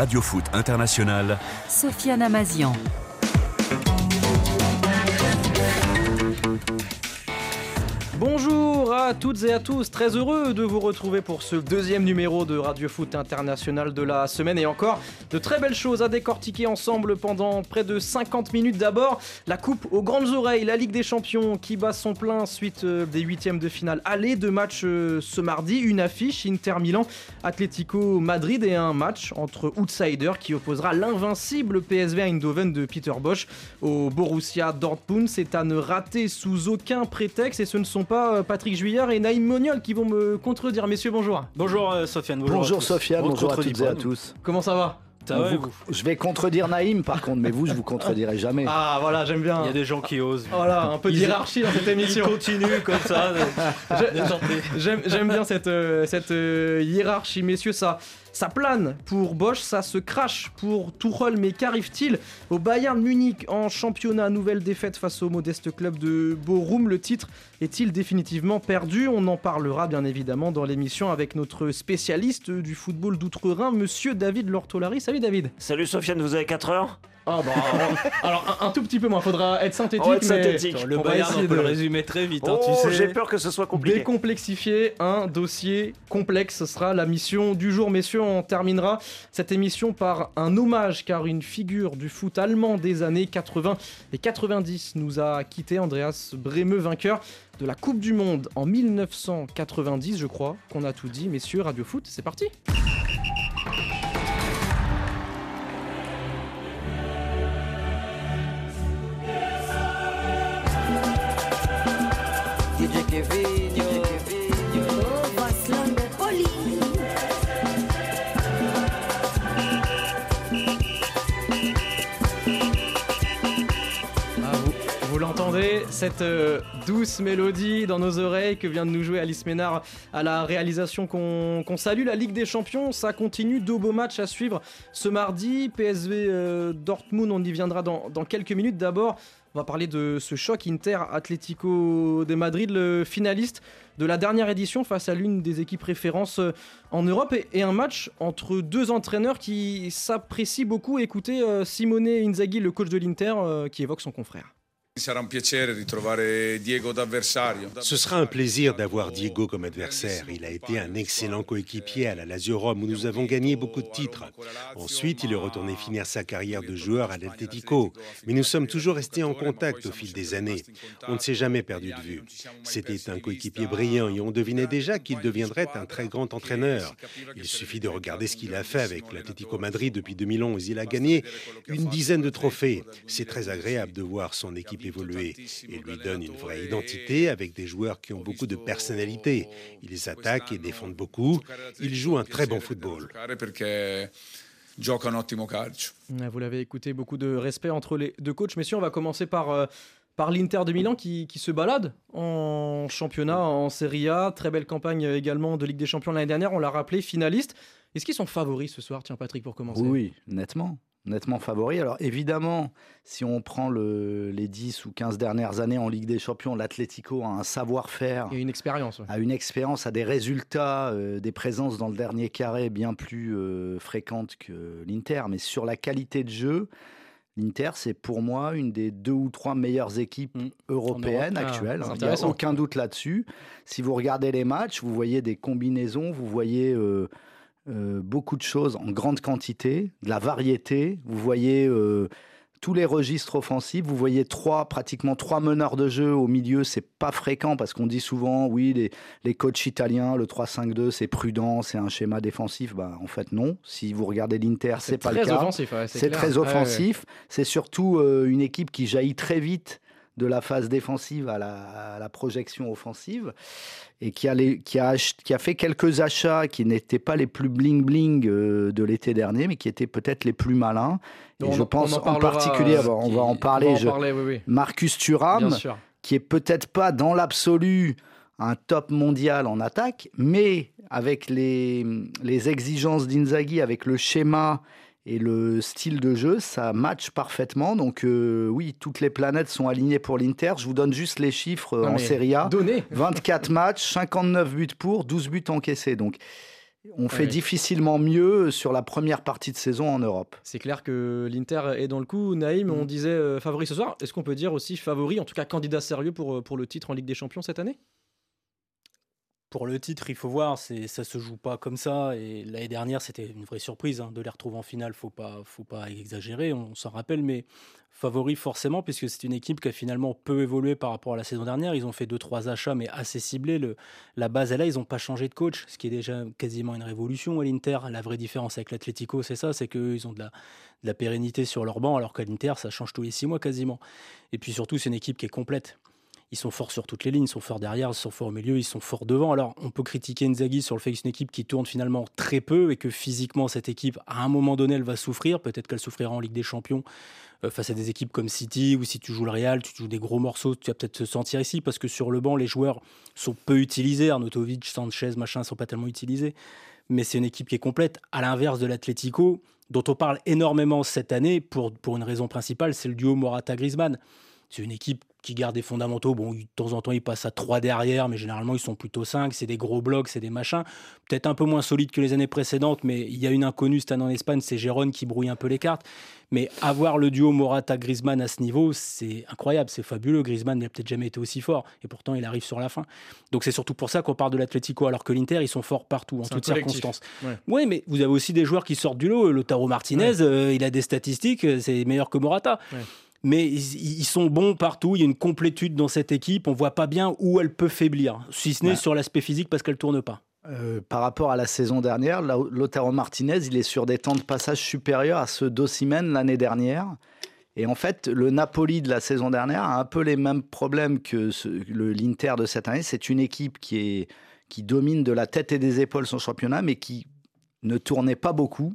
Radio Foot International. Sofiane Amazian. À toutes et à tous, très heureux de vous retrouver pour ce deuxième numéro de Radio Foot International de la semaine et encore de très belles choses à décortiquer ensemble pendant près de 50 minutes. D'abord, la coupe aux grandes oreilles, la Ligue des Champions qui bat son plein suite euh, des huitièmes de finale aller, deux matchs euh, ce mardi, une affiche Inter Milan, Atlético Madrid et un match entre outsiders qui opposera l'invincible PSV Eindhoven de Peter Bosch au Borussia Dortmund. C'est à ne rater sous aucun prétexte et ce ne sont pas euh, Patrick Et Naïm Moniol qui vont me contredire. Messieurs, bonjour. Bonjour euh, Sofiane. Bonjour, Bonjour. Sofiane, bonjour à toutes et à tous. Comment ça va? Ça va, Vous- vous? Je vais contredire Naïm par contre, mais vous, je vous contredirai jamais. Ah voilà, j'aime bien. Il y a des gens qui osent. Voilà, un peu Ils- d'hierarchie dans cette Ils émission. continuent comme ça. Déjantés. J'aime j'aime bien cette, euh, cette euh, hiérarchie, messieurs. Ça, ça plane pour Bosch, ça se crache pour Tuchel. Mais qu'arrive-t-il au Bayern Munich en championnat? Nouvelle défaite face au modeste club de Borum. Le titre est-il définitivement perdu? On en parlera bien évidemment dans l'émission avec notre spécialiste du football d'outre-Rhin, monsieur David Lortolari. Salut David. Salut Sofiane, vous avez 4 heures? Ah bah, alors un, un tout petit peu moins, faudra être synthétique. On va être mais synthétique. Le on Bayern, on peut de- le résumer très vite. hein, Oh, tu sais. j'ai peur que ce soit compliqué. Décomplexifier un dossier complexe, ce sera la mission du jour. Messieurs, on terminera cette émission par un hommage, car une figure du foot allemand des années 80 et 90 nous a quitté, Andreas Breme, vainqueur de la Coupe du Monde en 1990, je crois qu'on a tout dit. Messieurs, Radio Foot, c'est parti cette euh, douce mélodie dans nos oreilles que vient de nous jouer Alice Ménard à la réalisation qu'on salue. La Ligue des Champions, ça continue. Deux beaux matchs à suivre ce mardi. PSV euh, Dortmund, on y viendra dans, dans quelques minutes. D'abord, on va parler de ce choc Inter-Atlético de Madrid, le finaliste de la dernière édition face à l'une des équipes références euh, en Europe et, un match entre deux entraîneurs qui s'apprécient beaucoup. Écoutez Simone Inzaghi, le coach de l'Inter, qui évoque son confrère. Ce sera un plaisir d'avoir Diego comme adversaire. Il a été un excellent coéquipier à la Lazio Rome où nous avons gagné beaucoup de titres. Ensuite, il est retourné finir sa carrière de joueur à l'Atletico. Mais nous sommes toujours restés en contact au fil des années. On ne s'est jamais perdu de vue. C'était un coéquipier brillant et on devinait déjà qu'il deviendrait un très grand entraîneur. Il suffit de regarder ce qu'il a fait avec l'Atlético Madrid depuis 2011. Il a gagné une dizaine de trophées. C'est très agréable de voir son équipe évoluer et lui donne une vraie identité avec des joueurs qui ont beaucoup de personnalité. Ils attaquent et défendent beaucoup. Il joue un très bon football. Ah, Vous l'avez écouté, beaucoup de respect entre les deux coachs. Messieurs, on va commencer par, euh, par l'Inter de Milan qui, qui se balade en championnat, en Serie A. Très belle campagne euh, également de Ligue des Champions l'année dernière, on l'a rappelé, finaliste. Est-ce qu'ils sont favoris ce soir Tiens, Patrick, pour commencer. Oui, nettement. Nettement favori. Alors évidemment, si on prend le- les 10 ou 15 dernières années en Ligue des Champions, l'Atlético a un savoir-faire, a une expérience. ouais. a une expérience, a des résultats, euh, des présences dans le dernier carré bien plus euh, fréquentes que l'Inter. Mais sur la qualité de jeu, l'Inter, c'est pour moi une des deux ou trois meilleures équipes Mm. européennes Europe. Ah, actuelles. c'est Il n'y a aucun doute là-dessus. Si vous regardez les matchs, vous voyez des combinaisons, vous voyez euh, euh, beaucoup de choses en grande quantité, de la variété. Vous voyez euh, tous les registres offensifs. Vous voyez trois, pratiquement trois meneurs de jeu au milieu. C'est pas fréquent parce qu'on dit souvent, oui, les, les coachs italiens, le 3-5-2, c'est prudent, c'est un schéma défensif. Bah, en fait, non. Si vous regardez l'Inter, c'est pas le cas. ouais, C'est très ouais. offensif. C'est surtout euh, une équipe qui jaillit très vite de la phase défensive à la, à la projection offensive et qui a, les- qui, a ach- qui a fait quelques achats qui n'étaient pas les plus bling-bling euh, de l'été dernier, mais qui étaient peut-être les plus malins. Et On je en- pense en particulier, euh, on qui- va en parler, On va en je- parler, oui, oui. Marcus Thuram, qui est peut-être pas dans l'absolu un top mondial en attaque, mais avec les, les exigences d'Inzaghi, avec le schéma et le style de jeu, ça match parfaitement. Donc euh, oui, toutes les planètes sont alignées pour l'Inter. Je vous donne juste les chiffres euh, Non, en Serie A. Donné. 24 matchs, 59 buts pour, 12 buts encaissés. Donc on fait oui. difficilement mieux sur la première partie de saison en Europe. C'est clair que l'Inter est dans le coup. Naïm, Mm. on disait euh, favori ce soir. Est-ce qu'on peut dire aussi favori, en tout cas candidat sérieux pour, euh, pour le titre en Ligue des Champions cette année? Pour le titre, il faut voir, c'est ça se joue pas comme ça. Et l'année dernière, c'était une vraie surprise hein, de les retrouver en finale. Faut pas, faut pas exagérer, on s'en rappelle, mais favori forcément, puisque c'est une équipe qui a finalement peu évolué par rapport à la saison dernière. Ils ont fait deux trois achats, mais assez ciblés. La base est là, ils n'ont pas changé de coach, ce qui est déjà quasiment une révolution à l'Inter. La vraie différence avec l'Atlético, c'est ça, c'est qu'ils ont de la, la pérennité sur leur banc, alors qu'à l'Inter, ça change tous les six mois quasiment. Et puis surtout, c'est une équipe qui est complète. Ils sont forts sur toutes les lignes, ils sont forts derrière, ils sont forts au milieu, ils sont forts devant. Alors, on peut critiquer Nzaghi sur le fait que c'est une équipe qui tourne finalement très peu et que physiquement, cette équipe, à un moment donné, elle va souffrir. Peut-être qu'elle souffrira en Ligue des Champions euh, face à des équipes comme City ou si tu joues le Real, tu joues des gros morceaux, tu vas peut-être te sentir ici parce que sur le banc, les joueurs sont peu utilisés. Arnautovic, Sanchez, machin, sont pas tellement utilisés. Mais c'est une équipe qui est complète, à l'inverse de l'Atlético, dont on parle énormément cette année pour, pour une raison principale, c'est le duo Morata-Griezmann. C'est une équipe qui garde des fondamentaux. Bon, de temps en temps, ils passent à 3 derrière, mais généralement, ils sont plutôt 5. C'est des gros blocs, c'est des machins. Peut-être un peu moins solides que les années précédentes, mais il y a une inconnue cette année en Espagne, c'est Gérone qui brouille un peu les cartes. Mais avoir le duo Morata-Griezmann à ce niveau, c'est incroyable, c'est fabuleux. Griezmann n'a peut-être jamais été aussi fort, et pourtant, il arrive sur la fin. Donc, c'est surtout pour ça qu'on parle de l'Atlético, alors que l'Inter, ils sont forts partout, en toutes collectif. circonstances. Ouais. Oui, mais vous avez aussi des joueurs qui sortent du lot. Lotaro Martinez, euh, il a des statistiques, euh, c'est meilleur que Morata. Ouais. Mais ils, sont bons partout. Il y a une complétude dans cette équipe. On voit pas bien où elle peut faiblir, si ce n'est Ouais. sur l'aspect physique parce qu'elle tourne pas. Euh, par rapport à la saison dernière, Lau- Lautaro Martinez, il est sur des temps de passage supérieurs à ceux d'Ossimène l'année dernière. Et en fait, le Napoli de la saison dernière a un peu les mêmes problèmes que ce- le- l'Inter de cette année. C'est une équipe qui, est, qui domine de la tête et des épaules son championnat, mais qui ne tournait pas beaucoup.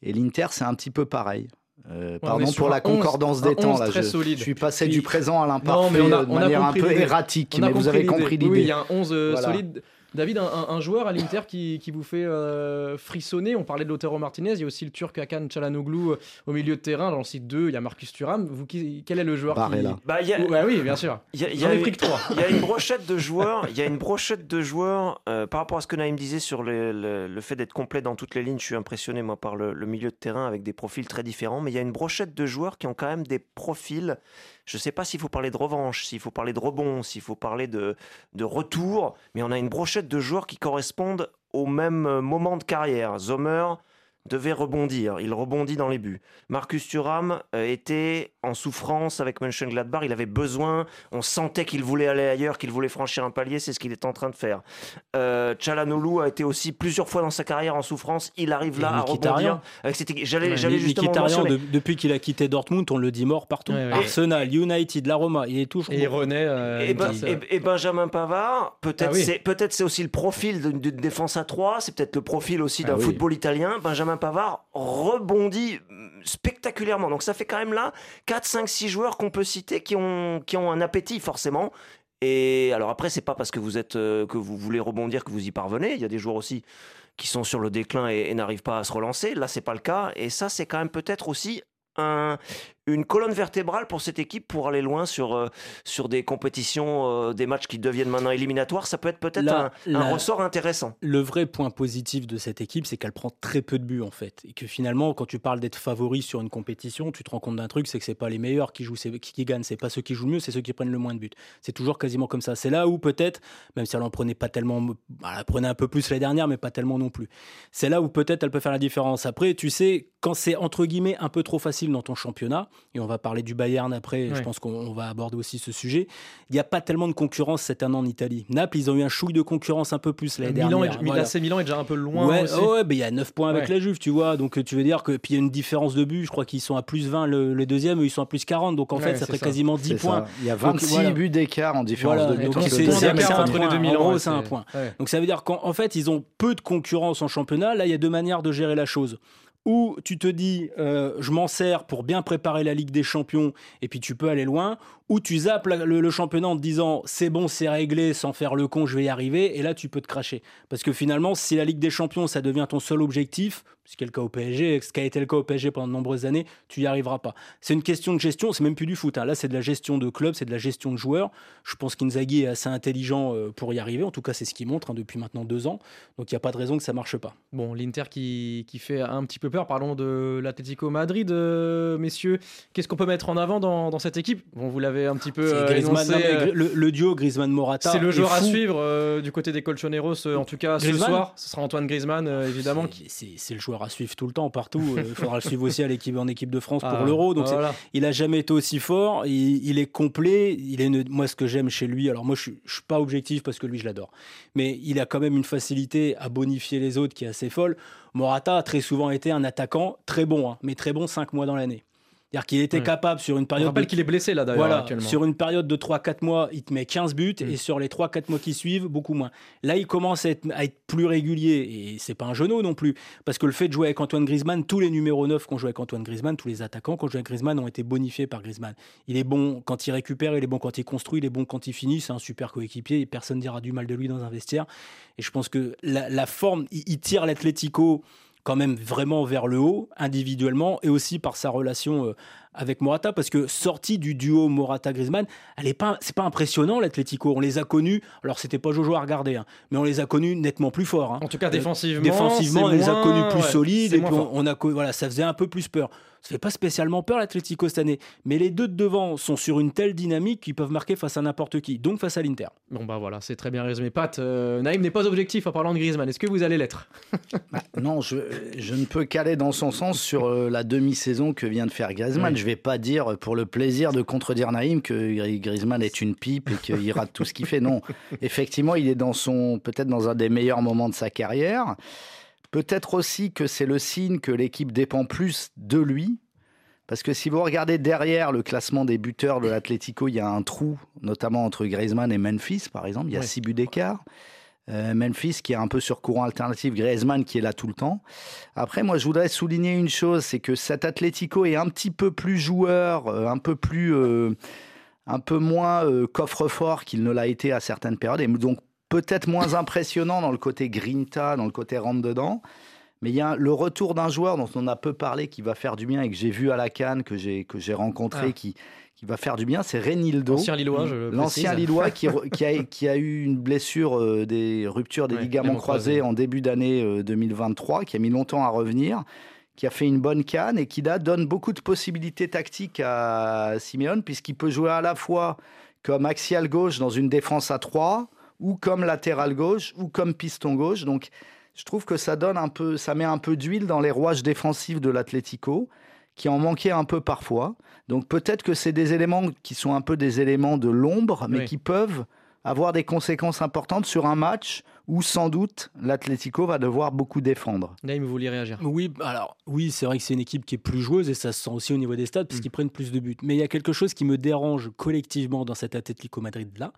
Et l'Inter, c'est un petit peu pareil. Euh, pardon pour la 11, concordance un des temps. 11 Là, je, je suis passé Oui. du présent à l'imparfait mais on a- de on a manière un peu erratique, mais vous avez compris l'idée. Oui, il y a un 11 euh, Voilà. solide. David, un, un- un joueur à l'Inter qui, qui vous fait euh, frissonner. On parlait de Lautaro Martinez. Il y a aussi le Turc Hakan Çalhanoğlu euh, au milieu de terrain. Dans le site 2, il y a Marcus Thuram. Vous, qui- quel est le joueur qui... Bah, il y a, Oh, bah oui, bien sûr. il y a- y J'en a ai eu- pris que 3. Il y a une brochette de joueurs. Il y a une brochette de joueurs euh, par rapport à ce que Naïm disait sur le, le- le fait d'être complet dans toutes les lignes. Je suis impressionné moi par le, le milieu de terrain avec des profils très différents. Mais il y a une brochette de joueurs qui ont quand même des profils. Je ne sais pas s'il faut parler de revanche, s'il faut parler de rebond, s'il faut parler de, retour. Mais on a une brochette de joueurs qui correspondent au même euh, moment de carrière. Zomer devait rebondir. Il rebondit dans les buts. Marcus Thuram euh, était en souffrance avec Mönchengladbach. Il avait besoin. On sentait qu'il voulait aller ailleurs, qu'il voulait franchir un palier. C'est ce qu'il est en train de faire. Euh, a été aussi plusieurs fois dans sa carrière en souffrance. Il arrive là Et à rebondir. Avec cette équipe. J'allais, j'allais justement de- depuis qu'il a quitté Dortmund, on le dit mort partout. Ouais, ouais. Arsenal, United, la Roma, il est toujours Et bon. René. euh, Et, ben- et- et Benjamin Pavard, peut-être Ah oui. c'est peut-être c'est aussi le profil d'une d'une défense à 3, c'est peut-être le profil aussi d'un Ah oui. football italien. Benjamin Pavard rebondit spectaculairement. Donc ça fait quand même là 4 5 6 joueurs qu'on peut citer qui ont qui ont un appétit forcément. Et alors après c'est pas parce que vous êtes euh, que vous voulez rebondir que vous y parvenez, il y a des joueurs aussi qui sont sur le déclin et, et n'arrivent pas à se relancer. Là, c'est pas le cas. Et ça, c'est quand même peut-être aussi un, une colonne vertébrale pour cette équipe pour aller loin sur, euh, sur des compétitions, euh, des matchs qui deviennent maintenant éliminatoires. Ça peut être peut-être un, ressort intéressant. Le vrai point positif de cette équipe, c'est qu'elle prend très peu de buts en fait. Et que finalement, quand tu parles d'être favori sur une compétition, tu te rends compte d'un truc, c'est que c'est pas les meilleurs qui jouent, c'est qui, qui gagnent, c'est pas ceux qui jouent le mieux, c'est ceux qui prennent le moins de buts. C'est toujours quasiment comme ça. C'est là où peut-être, même si elle en prenait pas tellement, bah, elle prenait un peu plus l'année dernière, mais pas tellement non plus. C'est là où peut-être elle peut faire la différence. Après, tu sais, quand c'est entre guillemets un peu trop facile dans ton championnat, et on va parler du Bayern après, je pense qu'on on va aborder aussi ce sujet, il n'y a pas tellement de concurrence cette année en Italie. Naples, ils ont eu un chouille de concurrence un peu plus l'année Milan, dernière. est, Voilà. Milan est déjà un peu loin Ouais, aussi. oh ouais, ben il y a 9 points avec Ouais. la Juve, tu vois. Donc tu veux dire que puis il y a une différence de but, je crois qu'ils sont à plus 20 le, le deuxième, eux, ils sont à plus 40 donc en Ouais, fait ça ça. quasiment 10 C'est points. ça. Il y a Donc, 26 voilà. buts d'écart en différence Voilà, de but. donc entre c'est- les deux Milan. c'est un point. Donc ça veut dire qu'en en fait, ils ont peu de concurrence en championnat. Là, il y a deux manières de gérer la chose. Ou tu te dis euh, je m'en sers pour bien préparer la Ligue des Champions et puis tu peux aller loin, ou tu zappes le, championnat en te disant c'est bon, c'est réglé, sans faire le con, je vais y arriver, et là tu peux te cracher. Parce que finalement, si la Ligue des Champions, ça devient ton seul objectif, ce qui est le cas au PSG, ce qui a été le cas au PSG pendant de nombreuses années, tu n'y arriveras pas. C'est une question de gestion, c'est même plus du foot. Hein. Là, c'est de la gestion de club, c'est de la gestion de joueurs. Je pense qu'Inzaghi est assez intelligent euh, pour y arriver. En tout cas, c'est ce qu'il montre hein, depuis maintenant deux ans. Donc, il n'y a pas de raison que ça marche pas. Bon, l'Inter qui, qui, fait un petit peu peur. Parlons de l'Atlético Madrid, euh, messieurs. Qu'est-ce qu'on peut mettre en avant dans, dans cette équipe? Bon, vous un petit peu euh, énoncé, le, duo Griezmann-Morata. C'est le joueur à suivre du côté des Colchoneros, en tout cas ce soir. Ce sera Antoine Griezmann, évidemment. C'est le joueur à suivre tout le temps, partout. Euh, il faudra le suivre aussi à l'équipe en équipe de France pour ah, l'Euro. Donc il a jamais été aussi fort. Il, est complet. Il est moi ce que j'aime chez lui. Alors moi je, ne suis pas objectif parce que lui je l'adore, mais il a quand même une facilité à bonifier les autres qui est assez folle. Morata a très souvent été un attaquant très bon, hein, mais très bon cinq mois dans l'année. C'est-à-dire qu'il était capable sur une période. On rappelle qu'il est blessé là d'ailleurs. Voilà, sur une période de 3-4 mois, il te met 15 buts mm. et sur les 3-4 mois qui suivent, beaucoup moins. Là, il commence à être, plus régulier et c'est pas un genou non plus. Parce que le fait de jouer avec Antoine Griezmann, tous les numéros 9 qu'on joue avec Antoine Griezmann, tous les attaquants qu'on joue avec Griezmann ont été bonifiés par Griezmann. Il est bon quand il récupère, il est bon quand il construit, il est bon quand il finit. C'est un super coéquipier et personne dira du mal de lui dans un vestiaire. Et je pense que la, forme, il, il tire l'Atlético quand même vraiment vers le haut individuellement et aussi par sa relation euh, avec Morata parce que sortie du duo Morata-Griezmann, elle est pas, c'est pas impressionnant l'Atlético. On les a connus, alors c'était pas Jojo à regarder, hein, mais on les a connus nettement plus forts. Hein. En tout cas défensivement, défensivement, on les a connus plus solides et on, a voilà, ça faisait un peu plus peur. Ça fait pas spécialement peur l'Atlético cette année, mais les deux de devant sont sur une telle dynamique qu'ils peuvent marquer face à n'importe qui, donc face à l'Inter. Bon bah voilà, c'est très bien résumé. Pat, euh, Naïm n'est pas objectif en parlant de Griezmann. Est-ce que vous allez l'être? Bah, Non, je, je, ne peux qu'aller dans son sens sur euh, la demi-saison que vient de faire Griezmann. Je vais pas dire pour le plaisir de contredire Naïm que Griezmann est une pipe et qu'il rate tout ce qu'il fait. Non, effectivement, il est dans son peut-être dans un des meilleurs moments de sa carrière. Peut-être aussi que c'est le signe que l'équipe dépend plus de lui. Parce que si vous regardez derrière le classement des buteurs de l'Atlético, il y a un trou, notamment entre Griezmann et Memphis, par exemple. Il y a six buts d'écart. Euh, Memphis qui est un peu sur courant alternatif, Griezmann qui est là tout le temps. Après, moi, je voudrais souligner une chose, c'est que cet Atlético est un petit peu plus joueur, euh, un peu plus, euh, un peu moins coffre-fort qu'il ne l'a été à certaines périodes, et donc peut-être moins impressionnant dans le côté grinta, dans le côté rentre-dedans. Mais il y a le retour d'un joueur dont on a peu parlé, qui va faire du bien et que j'ai vu à la Cannes, que j'ai, que j'ai rencontré, ah. qui, qui va faire du bien, c'est Renildo. L'ancien Lillois, je L'ancien Lillois qui, qui, a, qui, a, eu une blessure, euh, des ruptures des ligaments croisés en début d'année 2023, euh, qui a mis longtemps à revenir, qui a fait une bonne canne et qui là, donne beaucoup de possibilités tactiques à Simeone, puisqu'il peut jouer à la fois comme axial gauche dans une défense à 3 ou comme latéral gauche, ou comme piston gauche. Donc, je trouve que ça donne un peu, ça met un peu d'huile dans les rouages défensifs de l'Atlético, qui en manquait un peu parfois. Donc, peut-être que c'est des éléments qui sont un peu des éléments de l'ombre, mais qui peuvent avoir des conséquences importantes sur un match où sans doute l'Atlético va devoir beaucoup défendre. Naïm, vous vouliez réagir? Oui, alors oui, c'est vrai que c'est une équipe qui est plus joueuse et ça se sent aussi au niveau des stades parce mm. qu'ils prennent plus de buts. Mais il y a quelque chose qui me dérange collectivement dans cet Atlético Madrid là,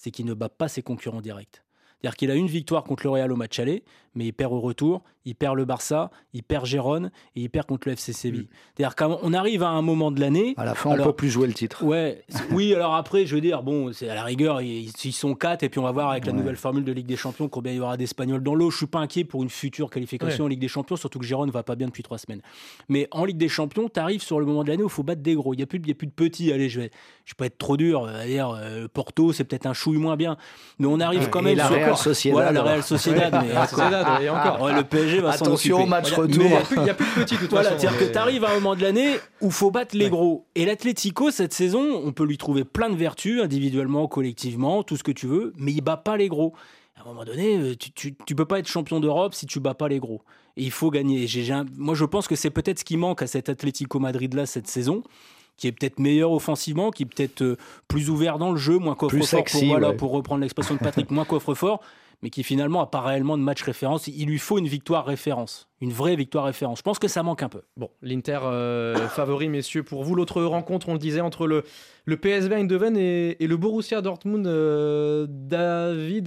c'est qu'il ne bat pas ses concurrents directs. C'est-à-dire qu'il a une victoire contre le Real au match aller, mais il perd au retour, il perd le Barça, il perd Gérone et il perd contre le FC Séville. Mm. C'est-à-dire qu'on arrive à un moment de l'année. À la fin, on ne peut plus jouer le titre. Ouais, oui, alors après, je veux dire, bon, c'est à la rigueur, ils, sont quatre et puis on va voir avec la nouvelle formule de Ligue des Champions combien il y aura d'Espagnols dans l'eau. Je suis pas inquiet pour une future qualification en Ligue des Champions, surtout que Gérone va pas bien depuis trois semaines. Mais en Ligue des Champions, tu arrives sur le moment de l'année où il faut battre des gros. Il n'y a, plus, a plus de petits. Allez, je vais, je vais pas être trop dur. Dire, euh, Porto, c'est peut-être un chouille moins bien. Mais on arrive quand même la sur. Real Sociedad. la Real Sociedad. mais, encore. le PSG va Attention, match retour. Il n'y a, plus de petits, tout voilà, C'est-à-dire que tu arrives à un moment de l'année où il faut battre les gros. Et l'Atlético, cette saison, on peut lui trouver plein de vertus, individuellement, collectivement, tout ce que tu veux, mais il bat pas les gros. À un moment donné, euh, tu, tu, peux pas être champion d'Europe si tu bats pas les gros. Et il faut gagner. moi, je pense que c'est peut-être ce qui manque à cet Atlético Madrid-là cette saison qui est peut-être meilleur offensivement, qui est peut-être euh, plus ouvert dans le jeu, moins coffre-fort, pour, voilà, pour reprendre l'expression de Patrick, moins coffre-fort, mais qui finalement n'a pas réellement de match référence. Il lui faut une victoire référence, une vraie victoire référence. Je pense que ça manque un peu. Bon, l'Inter euh, favori, messieurs, pour vous. L'autre rencontre, on le disait, entre le, PSV Eindhoven et, et le Borussia Dortmund. Euh, David,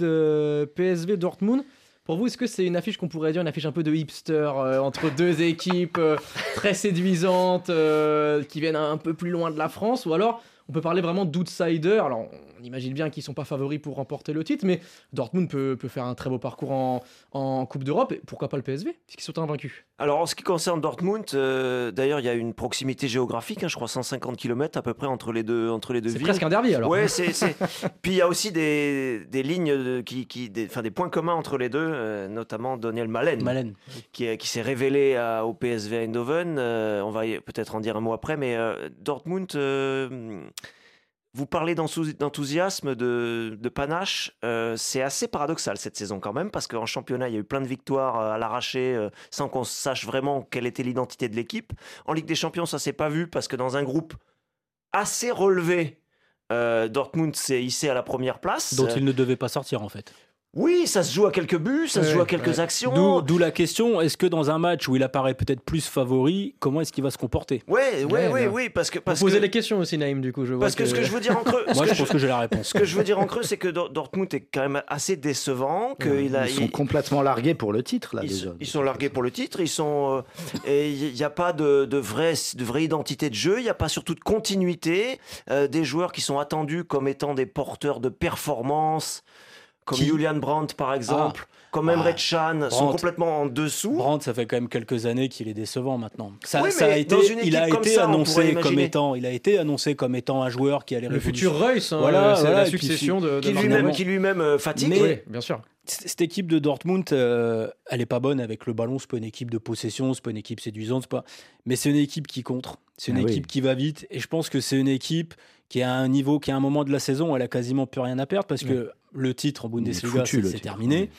PSV Dortmund. Pour vous, est-ce que c'est une affiche qu'on pourrait dire une affiche un peu de hipster euh, entre deux équipes euh, très séduisantes euh, qui viennent un peu plus loin de la France Ou alors on peut parler vraiment d'outsider. Alors, on imagine bien qu'ils ne sont pas favoris pour remporter le titre, mais Dortmund peut, peut faire un très beau parcours en, en Coupe d'Europe. Et pourquoi pas le PSV, puisqu'ils sont invaincus? Alors, en ce qui concerne Dortmund, euh, d'ailleurs, il y a une proximité géographique, hein, je crois 150 km à peu près entre les deux, entre les deux C'est villes. presque un derby alors. Ouais, c'est, c'est- Puis il y a aussi des, des lignes, de- qui, qui, des, points communs entre les deux, euh, notamment Daniel Malen, Malen. qui, qui s'est révélé à- au PSV Eindhoven. Euh, on va peut-être en dire un mot après, mais euh, Dortmund, euh, vous parlez d'enthous- d'enthousiasme, de, panache. euh, c'est assez paradoxal cette saison quand même, parce qu'en championnat, il y a eu plein de victoires euh, à l'arraché euh, sans qu'on sache vraiment quelle était l'identité de l'équipe. En Ligue des Champions, ça s'est pas vu, parce que dans un groupe assez relevé, Dortmund s'est hissé à la première place. Dont il ne devait pas sortir en fait. Oui, ça se joue à quelques buts, ça se joue à quelques ouais. actions. D'où d'où la question est-ce que dans un match où il apparaît peut-être plus favori, comment est-ce qu'il va se comporter? Ouais, ouais, bien. oui, parce que Vous posez que, les questions aussi, Naïm, du coup. Je vois parce que ce que je veux dire en creux, Moi, je pense que j'ai la réponse. Ce que je veux dire en creux, c'est que Dor- Dortmund est quand même assez décevant. Que il a, Ils sont il- complètement largués pour le titre, là, ils, déjà. ils sont largués pour le titre. Ils sont euh, et il n'y a pas de, de vraie de vraie identité de jeu. Il n'y a pas surtout de continuité. Euh, des joueurs qui sont attendus comme étant des porteurs de performance, comme Qui Julian Brandt par exemple, comme Emre Ah, Can, sont complètement en dessous. Brandt, ça fait quand même quelques années qu'il est décevant maintenant. Ça, Oui, ça mais a été, il a été ça, annoncé comme étant, il a été annoncé comme étant un joueur qui allait Le futur Reus, hein, Voilà, euh, c'est voilà, la puis succession de, de qui lui-même qui lui-même euh, fatigue. Mais- Oui, bien sûr. Cette équipe de Dortmund, euh, elle est pas bonne avec le ballon. C'est pas une équipe de possession, c'est pas une équipe séduisante, c'est pas. Mais c'est une équipe qui contre. C'est une Ah oui. équipe qui va vite. Et je pense que c'est une équipe qui est à un niveau, qui à un moment de la saison, où elle a quasiment plus rien à perdre parce que le titre en Bundesliga, c'est terminé.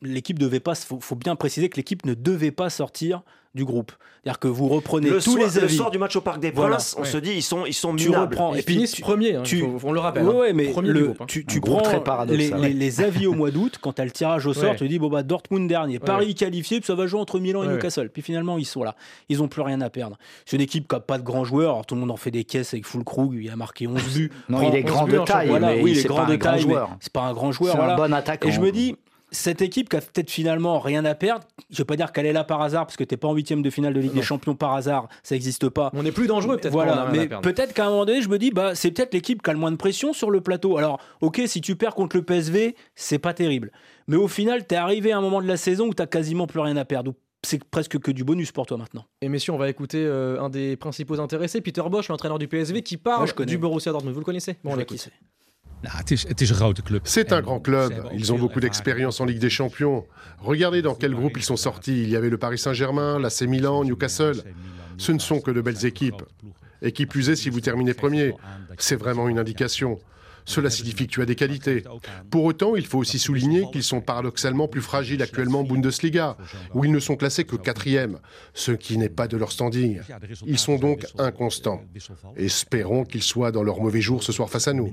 L'équipe devait pas. Faut, faut bien préciser que l'équipe ne devait pas sortir du groupe. C'est-à-dire que vous reprenez Le, tous soir, les le avis. soir du match au Parc des Voilà, Princes, on ouais. se dit ils sont ils sont Tu minables. reprends. Et puis tu- premier, hein, tu- faut- on le rappelle. Ouais, hein. ouais, mais Premier le- du groupe, hein. tu, tu prends très les, les- les avis au mois d'août, quand tu as le tirage au sort, Ouais. tu dis bon bah Dortmund dernier, Paris qualifié, puis ça va jouer entre Milan et Newcastle. Puis finalement ils sont là, ils ont plus rien à perdre. C'est une équipe qui a pas de grands joueurs, alors tout le monde en fait des caisses avec Fulkrug, il a marqué 11 buts. Non, il est 11 grand de taille, voilà, oui, il est c'est grand pas de un grand taille, c'est pas un grand joueur. C'est un bon attaquant. Et je me dis, cette équipe qui a peut-être finalement rien à perdre, je vais pas dire qu'elle est là par hasard, parce que t'es pas en huitième de finale de Ligue Non. des Champions par hasard, ça n'existe pas. On est plus dangereux peut-être. on Voilà, mais peut-être qu'à un moment donné, je me dis, bah, c'est peut-être l'équipe qui a le moins de pression sur le plateau. Alors, ok, si tu perds contre le PSV, c'est pas terrible. Mais au final, t'es arrivé à un moment de la saison où t'as quasiment plus rien à perdre. C'est presque que du bonus pour toi maintenant. Et messieurs, on va écouter euh, un des principaux intéressés, Peter Bosch, l'entraîneur du PSV, qui parle Moi, je connais. du Borussia Dortmund. Vous le connaissez? Bon, on Je l'écoute. Qui c'est. Nou, het, is, het is een grote club. C'est un grand club. Ils ont beaucoup d'expérience en Ligue des Champions. Regardez dans quel groupe ils sont sortis. Il y avait le Paris Saint-Germain, l'AC Milan, Newcastle. Ce ne sont que de belles équipes. Et qui plus est, si vous terminez premier, c'est vraiment une indication. Cela signifie que tu as des qualités. Pour autant, il faut aussi souligner qu'ils sont paradoxalement plus fragiles actuellement en Bundesliga, où ils ne sont classés que quatrième, ce qui n'est pas de leur standing. Ils sont donc inconstants. Espérons qu'ils soient dans leur mauvais jour ce soir face à nous.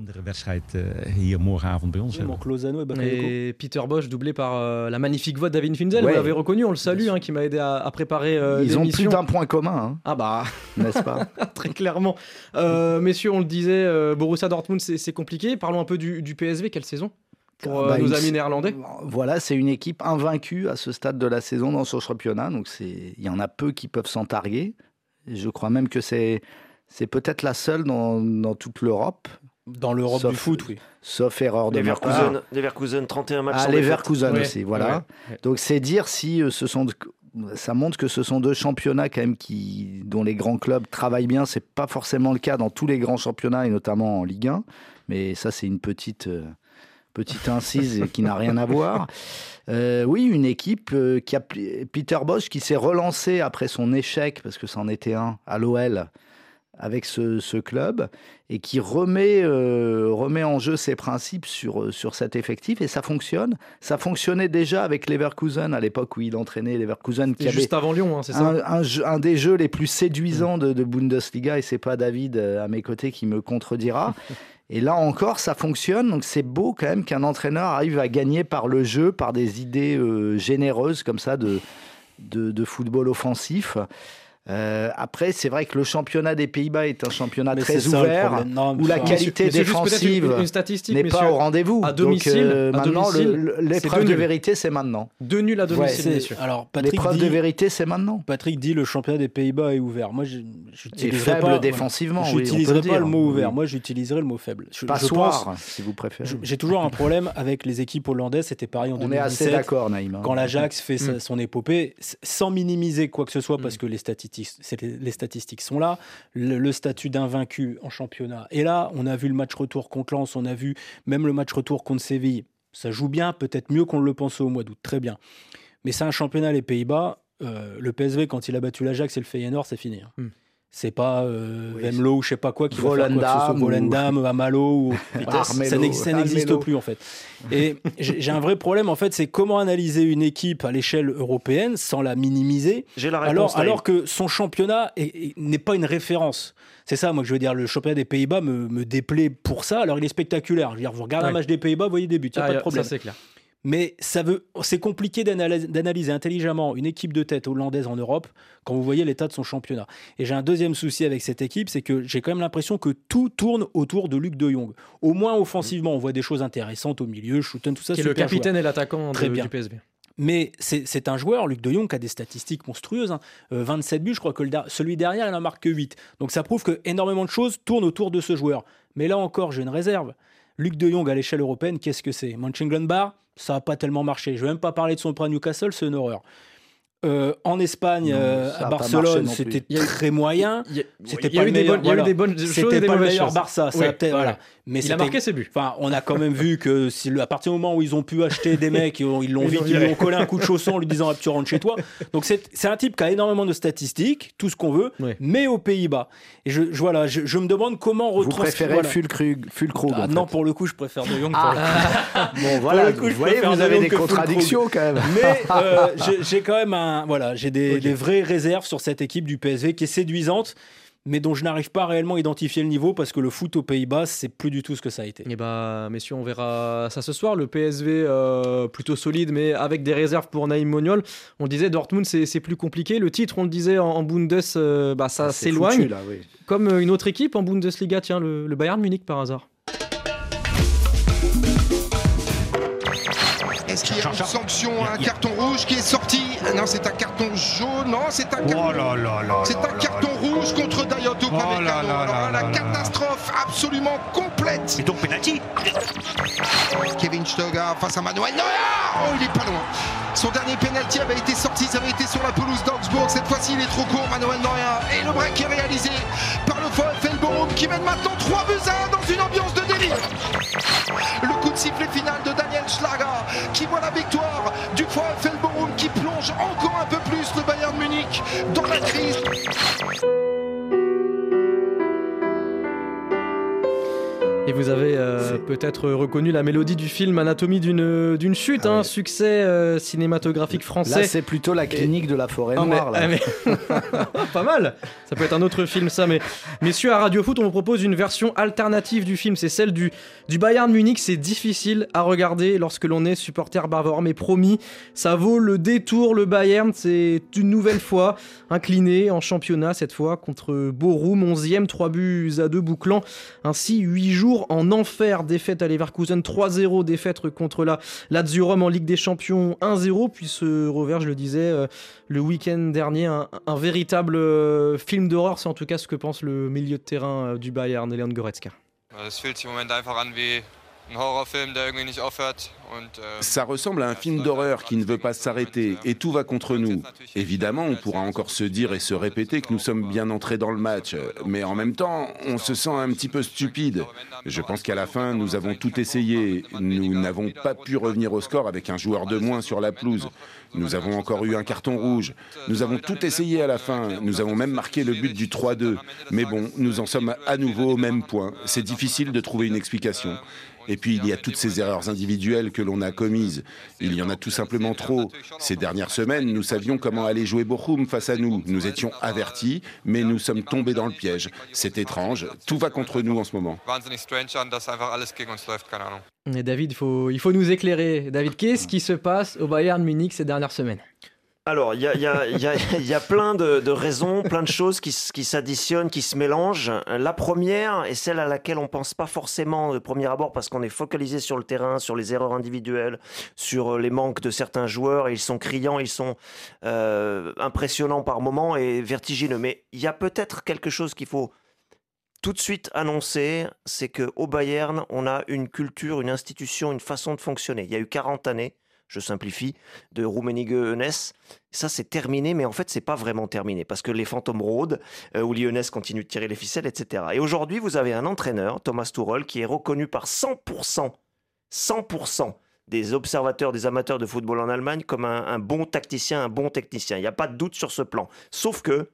Et Peter Bosch, doublé par euh, la magnifique voix de David Finzel, Ouais. vous l'avez reconnu, on le salue, hein, qui m'a aidé à, à préparer euh, Ils ont plus d'un point commun, hein, Ah bah, n'est-ce pas? Très clairement. Euh, messieurs, on le disait, euh, Borussia Dortmund, c'est c'est compliqué. Parlons un peu du, du PSV, quelle saison pour euh, Bah, nos une- amis néerlandais? Voilà, c'est une équipe invaincue à ce stade de la saison dans son championnat. Donc il y en a peu qui peuvent s'en targuer. Je crois même que c'est, c'est peut-être la seule dans, dans toute l'Europe, Dans l'Europe du foot, oui. sauf erreur de ma part. Leverkusen, Leverkusen, 31 matchs Ah. Leverkusen Ouais, aussi, voilà. Donc c'est dire si euh, ce sont, ça montre que ce sont deux championnats quand même qui, dont les grands clubs travaillent bien. C'est pas forcément le cas dans tous les grands championnats et notamment en Ligue 1. Mais ça c'est une petite, euh, petite incise qui n'a rien à voir. Euh, oui, une équipe euh, qui a Peter Bosch qui s'est relancé après son échec parce que c'en était un à l'OL avec ce, ce club et qui remet, euh, remet en jeu ses principes sur, sur cet effectif et ça fonctionne. Ça fonctionnait déjà avec Leverkusen à l'époque où il entraînait Leverkusen qui avait juste avant Lyon, hein, c'est ça un, un des jeux les plus séduisants de, de Bundesliga et c'est pas David à mes côtés qui me contredira. Et là encore, ça fonctionne. Donc c'est beau quand même qu'un entraîneur arrive à gagner par le jeu, par des idées euh, généreuses comme ça de, de, de football offensif. Euh, après, c'est vrai que le championnat des Pays-Bas est un championnat très ouvert, où la qualité défensive n'est pas au rendez-vous. À domicile, Donc, maintenant, l'épreuve de vérité, c'est maintenant. Deux nuls à domicile, ouais, Alors, l'épreuve de vérité, c'est maintenant. Patrick dit le championnat des Pays-Bas est ouvert. Moi, j'utiliserais faible pas, défensivement. Je n'utiliserai pas le mot ouvert. Moi, j'utiliserai le mot faible. Je, Passoire, si vous préférez. J'ai toujours un problème avec les équipes hollandaises. C'était pareil en 2017. On est assez d'accord, Naïm. Hein. Quand l'Ajax fait mm. son épopée, sans minimiser quoi que ce soit, parce mm. que les statistiques, les statistiques sont là, le, statut d'invaincu en championnat. Et là, on a vu le match retour contre Lens, on a vu même le match retour contre Séville. Ça joue bien, peut-être mieux qu'on le pensait au mois d'août, très bien. Mais c'est un championnat, les Pays-Bas. Euh, le PSV, quand il a battu l'Ajax et le Feyenoord, c'est fini. Hein. Mm. C'est pas euh, Venlo ou je sais pas quoi qui Volendam, va faire Volendam, ou... Amalo ou ça n'existe plus en fait. Et j'ai un vrai problème en fait, c'est comment analyser une équipe à l'échelle européenne sans la minimiser, la alors, alors que son championnat n'est pas une référence. C'est ça, moi que je veux dire. Le championnat des Pays-Bas me, me, déplaît pour ça. Alors il est spectaculaire. Je veux dire, vous regardez un match des Pays-Bas, vous voyez des buts, il n'y a ah, pas de problème. Ça c'est clair. Mais ça veut, c'est compliqué d'analyser intelligemment une équipe de tête hollandaise en Europe quand vous voyez l'état de son championnat. Et j'ai un deuxième souci avec cette équipe, c'est que j'ai quand même l'impression que tout tourne autour de Luc de Jong. Au moins offensivement, on voit des choses intéressantes au milieu, Schouten, tout ça. Qui est le capitaine et l'attaquant du PSV. Mais c'est un joueur, Luc de Jong, qui a des statistiques monstrueuses. 27 hein. euh, buts, je crois que celui derrière, il en marque que 8. Donc ça prouve que énormément de choses tournent autour de ce joueur. Mais là encore, j'ai une réserve. Luc de Jong à l'échelle européenne, qu'est-ce que c'est? Mönchengladbach, ça n'a pas tellement marché. Je ne vais même pas parler de son prêt à Newcastle, c'est une horreur. Euh, en Espagne, euh, à Barcelone, c'était très moyen. C'était pas, le meilleur. Il y a eu des bonnes choses C'était pas le meilleur Barça. Ça voilà. Mais il a marqué ses buts. Enfin, on a quand même vu que si, à partir du moment où ils ont pu acheter des mecs, ils l'ont vite, ils lui ont collé un coup de chausson en lui disant ah, tu rentres chez toi. Donc c'est un type qui a énormément de statistiques, tout ce qu'on veut, mais aux Pays-Bas. Et je, voilà, je, me demande comment retranscrire. Vous préférez voilà. Fulkrug, Fulkrug ah, Non, pour le coup, je préfère De Jong. Ah. bon, voilà. vous voyez, vous avez des contradictions quand même. Mais euh, j'ai quand même un, voilà, j'ai des, des vraies réserves sur cette équipe du PSV qui est séduisante mais dont je n'arrive pas réellement à identifier le niveau parce que le foot aux Pays-Bas, c'est plus du tout ce que ça a été. Et eh bah, messieurs, on verra ça ce soir. Le PSV euh, plutôt solide, mais avec des réserves pour Naïm Moniol. On disait Dortmund, c'est plus compliqué. Le titre, on le disait en, Bundes, euh, bah, ça ah, s'éloigne. Comme euh, une autre équipe en Bundesliga, tiens, le, le Bayern Munich par hasard. Y a une sanction, un carton rouge qui est sorti? Non, c'est un carton jaune. Non, c'est un carton. Oh c'est un carton rouge contre Dayoto oh la catastrophe absolument complète. Et donc penalty. Kevin Stoga face à Manuel Neuer. Oh, il est pas loin. Son dernier penalty avait été sorti, ça avait été sur la pelouse d'Augsbourg. Cette fois-ci, il est trop court, Manuel Neuer. Et le break est réalisé par le Bochum qui mène maintenant 3 buts à 1 dans une ambiance de délire. Le coup de sifflet final de Daniel Schlager qui voit la victoire du Bochum qui plonge encore un peu plus le Bayern Munich dans la crise. Et vous avez euh, peut-être reconnu la mélodie du film Anatomie d'une, chute, ah un succès euh, cinématographique français. Là, c'est plutôt la clinique de la forêt ah, noire. là. Ah, pas mal Ça peut être un autre film, ça. Mais messieurs, à Radio Foot, on vous propose une version alternative du film. C'est celle du, du Bayern Munich. C'est difficile à regarder lorsque l'on est supporter bavard. Mais promis, ça vaut le détour. Le Bayern, c'est une nouvelle fois incliné en championnat, cette fois contre Borum, 11e, 3 buts à 2 bouclant. Ainsi, 8 jours en enfer, défaite à Leverkusen 3-0, défaite contre la Lazio Rome en Ligue des Champions 1-0, puis ce revers, je le disais, euh, le week-end dernier, un, véritable euh, film d'horreur, c'est en tout cas ce que pense le milieu de terrain euh, du Bayern, Leon Goretzka. Ça ressemble à un film d'horreur qui ne veut pas s'arrêter et tout va contre nous. Évidemment, on pourra encore se dire et se répéter que nous sommes bien entrés dans le match, mais en même temps, on se sent un petit peu stupide. Je pense qu'à la fin, nous avons tout essayé. Nous n'avons pas pu revenir au score avec un joueur de moins sur la pelouse. Nous avons encore eu un carton rouge. Nous avons tout essayé à la fin. Nous avons même marqué le but du 3-2. Mais bon, nous en sommes à nouveau au même point. C'est difficile de trouver une explication. Et puis il y a toutes ces erreurs individuelles que l'on a commises. Il y en a tout simplement trop. Ces dernières semaines, nous savions comment aller jouer Bochum face à nous. Nous étions avertis, mais nous sommes tombés dans le piège. C'est étrange. Tout va contre nous en ce moment. Et David, il faut, il faut nous éclairer. David, qu'est-ce qui se passe au Bayern Munich ces dernières semaines? Alors, il y a, plein de, raisons, plein de choses qui, s'additionnent, qui se mélangent. La première est celle à laquelle on pense pas forcément de premier abord parce qu'on est focalisé sur le terrain, sur les erreurs individuelles, sur les manques de certains joueurs. ils sont criants, ils sont euh, impressionnants par moments et vertigineux. Mais il y a peut-être quelque chose qu'il faut tout de suite annoncer, c'est qu'au Bayern, on a une culture, une institution, une façon de fonctionner. Il y a eu 40 années je simplifie, de Rummenigge Eunès. Ça, c'est terminé, mais en fait, c'est pas vraiment terminé parce que les fantômes rôdent, euh, où Lyonès continue de tirer les ficelles, etc. Et aujourd'hui, vous avez un entraîneur, Thomas Tuchel, qui est reconnu par 100%, 100% des observateurs, des amateurs de football en Allemagne comme un bon tacticien, un bon technicien. Il n'y a pas de doute sur ce plan. Sauf que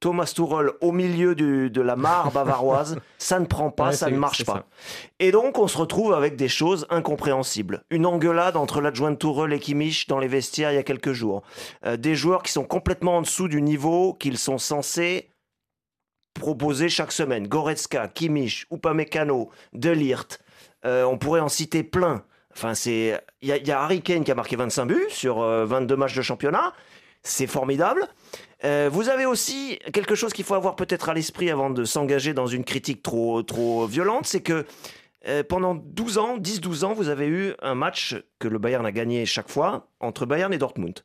Thomas Tuchel au milieu de la mare bavaroise, ça ne prend pas, ça ne marche pas. Et donc on se retrouve avec des choses incompréhensibles. Une engueulade entre l'adjoint Tourelle et Kimmich dans les vestiaires il y a quelques jours. Euh, des joueurs qui sont complètement en dessous du niveau qu'ils sont censés proposer chaque semaine. Goretzka, Kimmich, Upamecano, Delirte. Euh, on pourrait en citer plein. Enfin, c'est il y, a Harry Kane qui a marqué 25 buts sur 22 euh, matchs de championnat. C'est formidable. Euh, vous avez aussi quelque chose qu'il faut avoir peut-être à l'esprit avant de s'engager dans une critique trop, trop violente, c'est que euh, pendant 12 ans, 10-12 ans, vous avez eu un match que le Bayern a gagné chaque fois entre Bayern et Dortmund.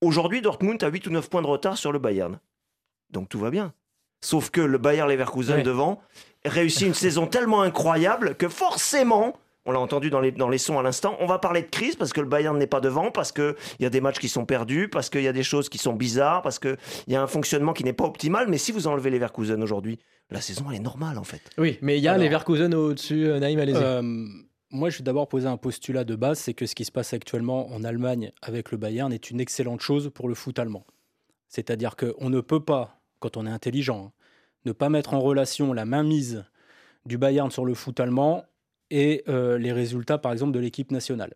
Aujourd'hui, Dortmund a 8 ou 9 points de retard sur le Bayern. Donc tout va bien. Sauf que le Bayern Leverkusen devant réussit une saison tellement incroyable que forcément, on l'a entendu dans les, dans les sons à l'instant. On va parler de crise parce que le Bayern n'est pas devant, parce qu'il y a des matchs qui sont perdus, parce qu'il y a des choses qui sont bizarres, parce qu'il y a un fonctionnement qui n'est pas optimal. Mais si vous enlevez les Verkusen aujourd'hui, la saison elle est normale en fait. Oui, mais il y a les Verkusen au-dessus, euh, Naïm, euh, moi, je vais d'abord poser un postulat de base, c'est que ce qui se passe actuellement en Allemagne avec le Bayern est une excellente chose pour le foot allemand. C'est-à-dire qu'on ne peut pas, quand on est intelligent, hein, ne pas mettre en relation la mainmise du Bayern sur le foot allemand et euh, les résultats, par exemple, de l'équipe nationale,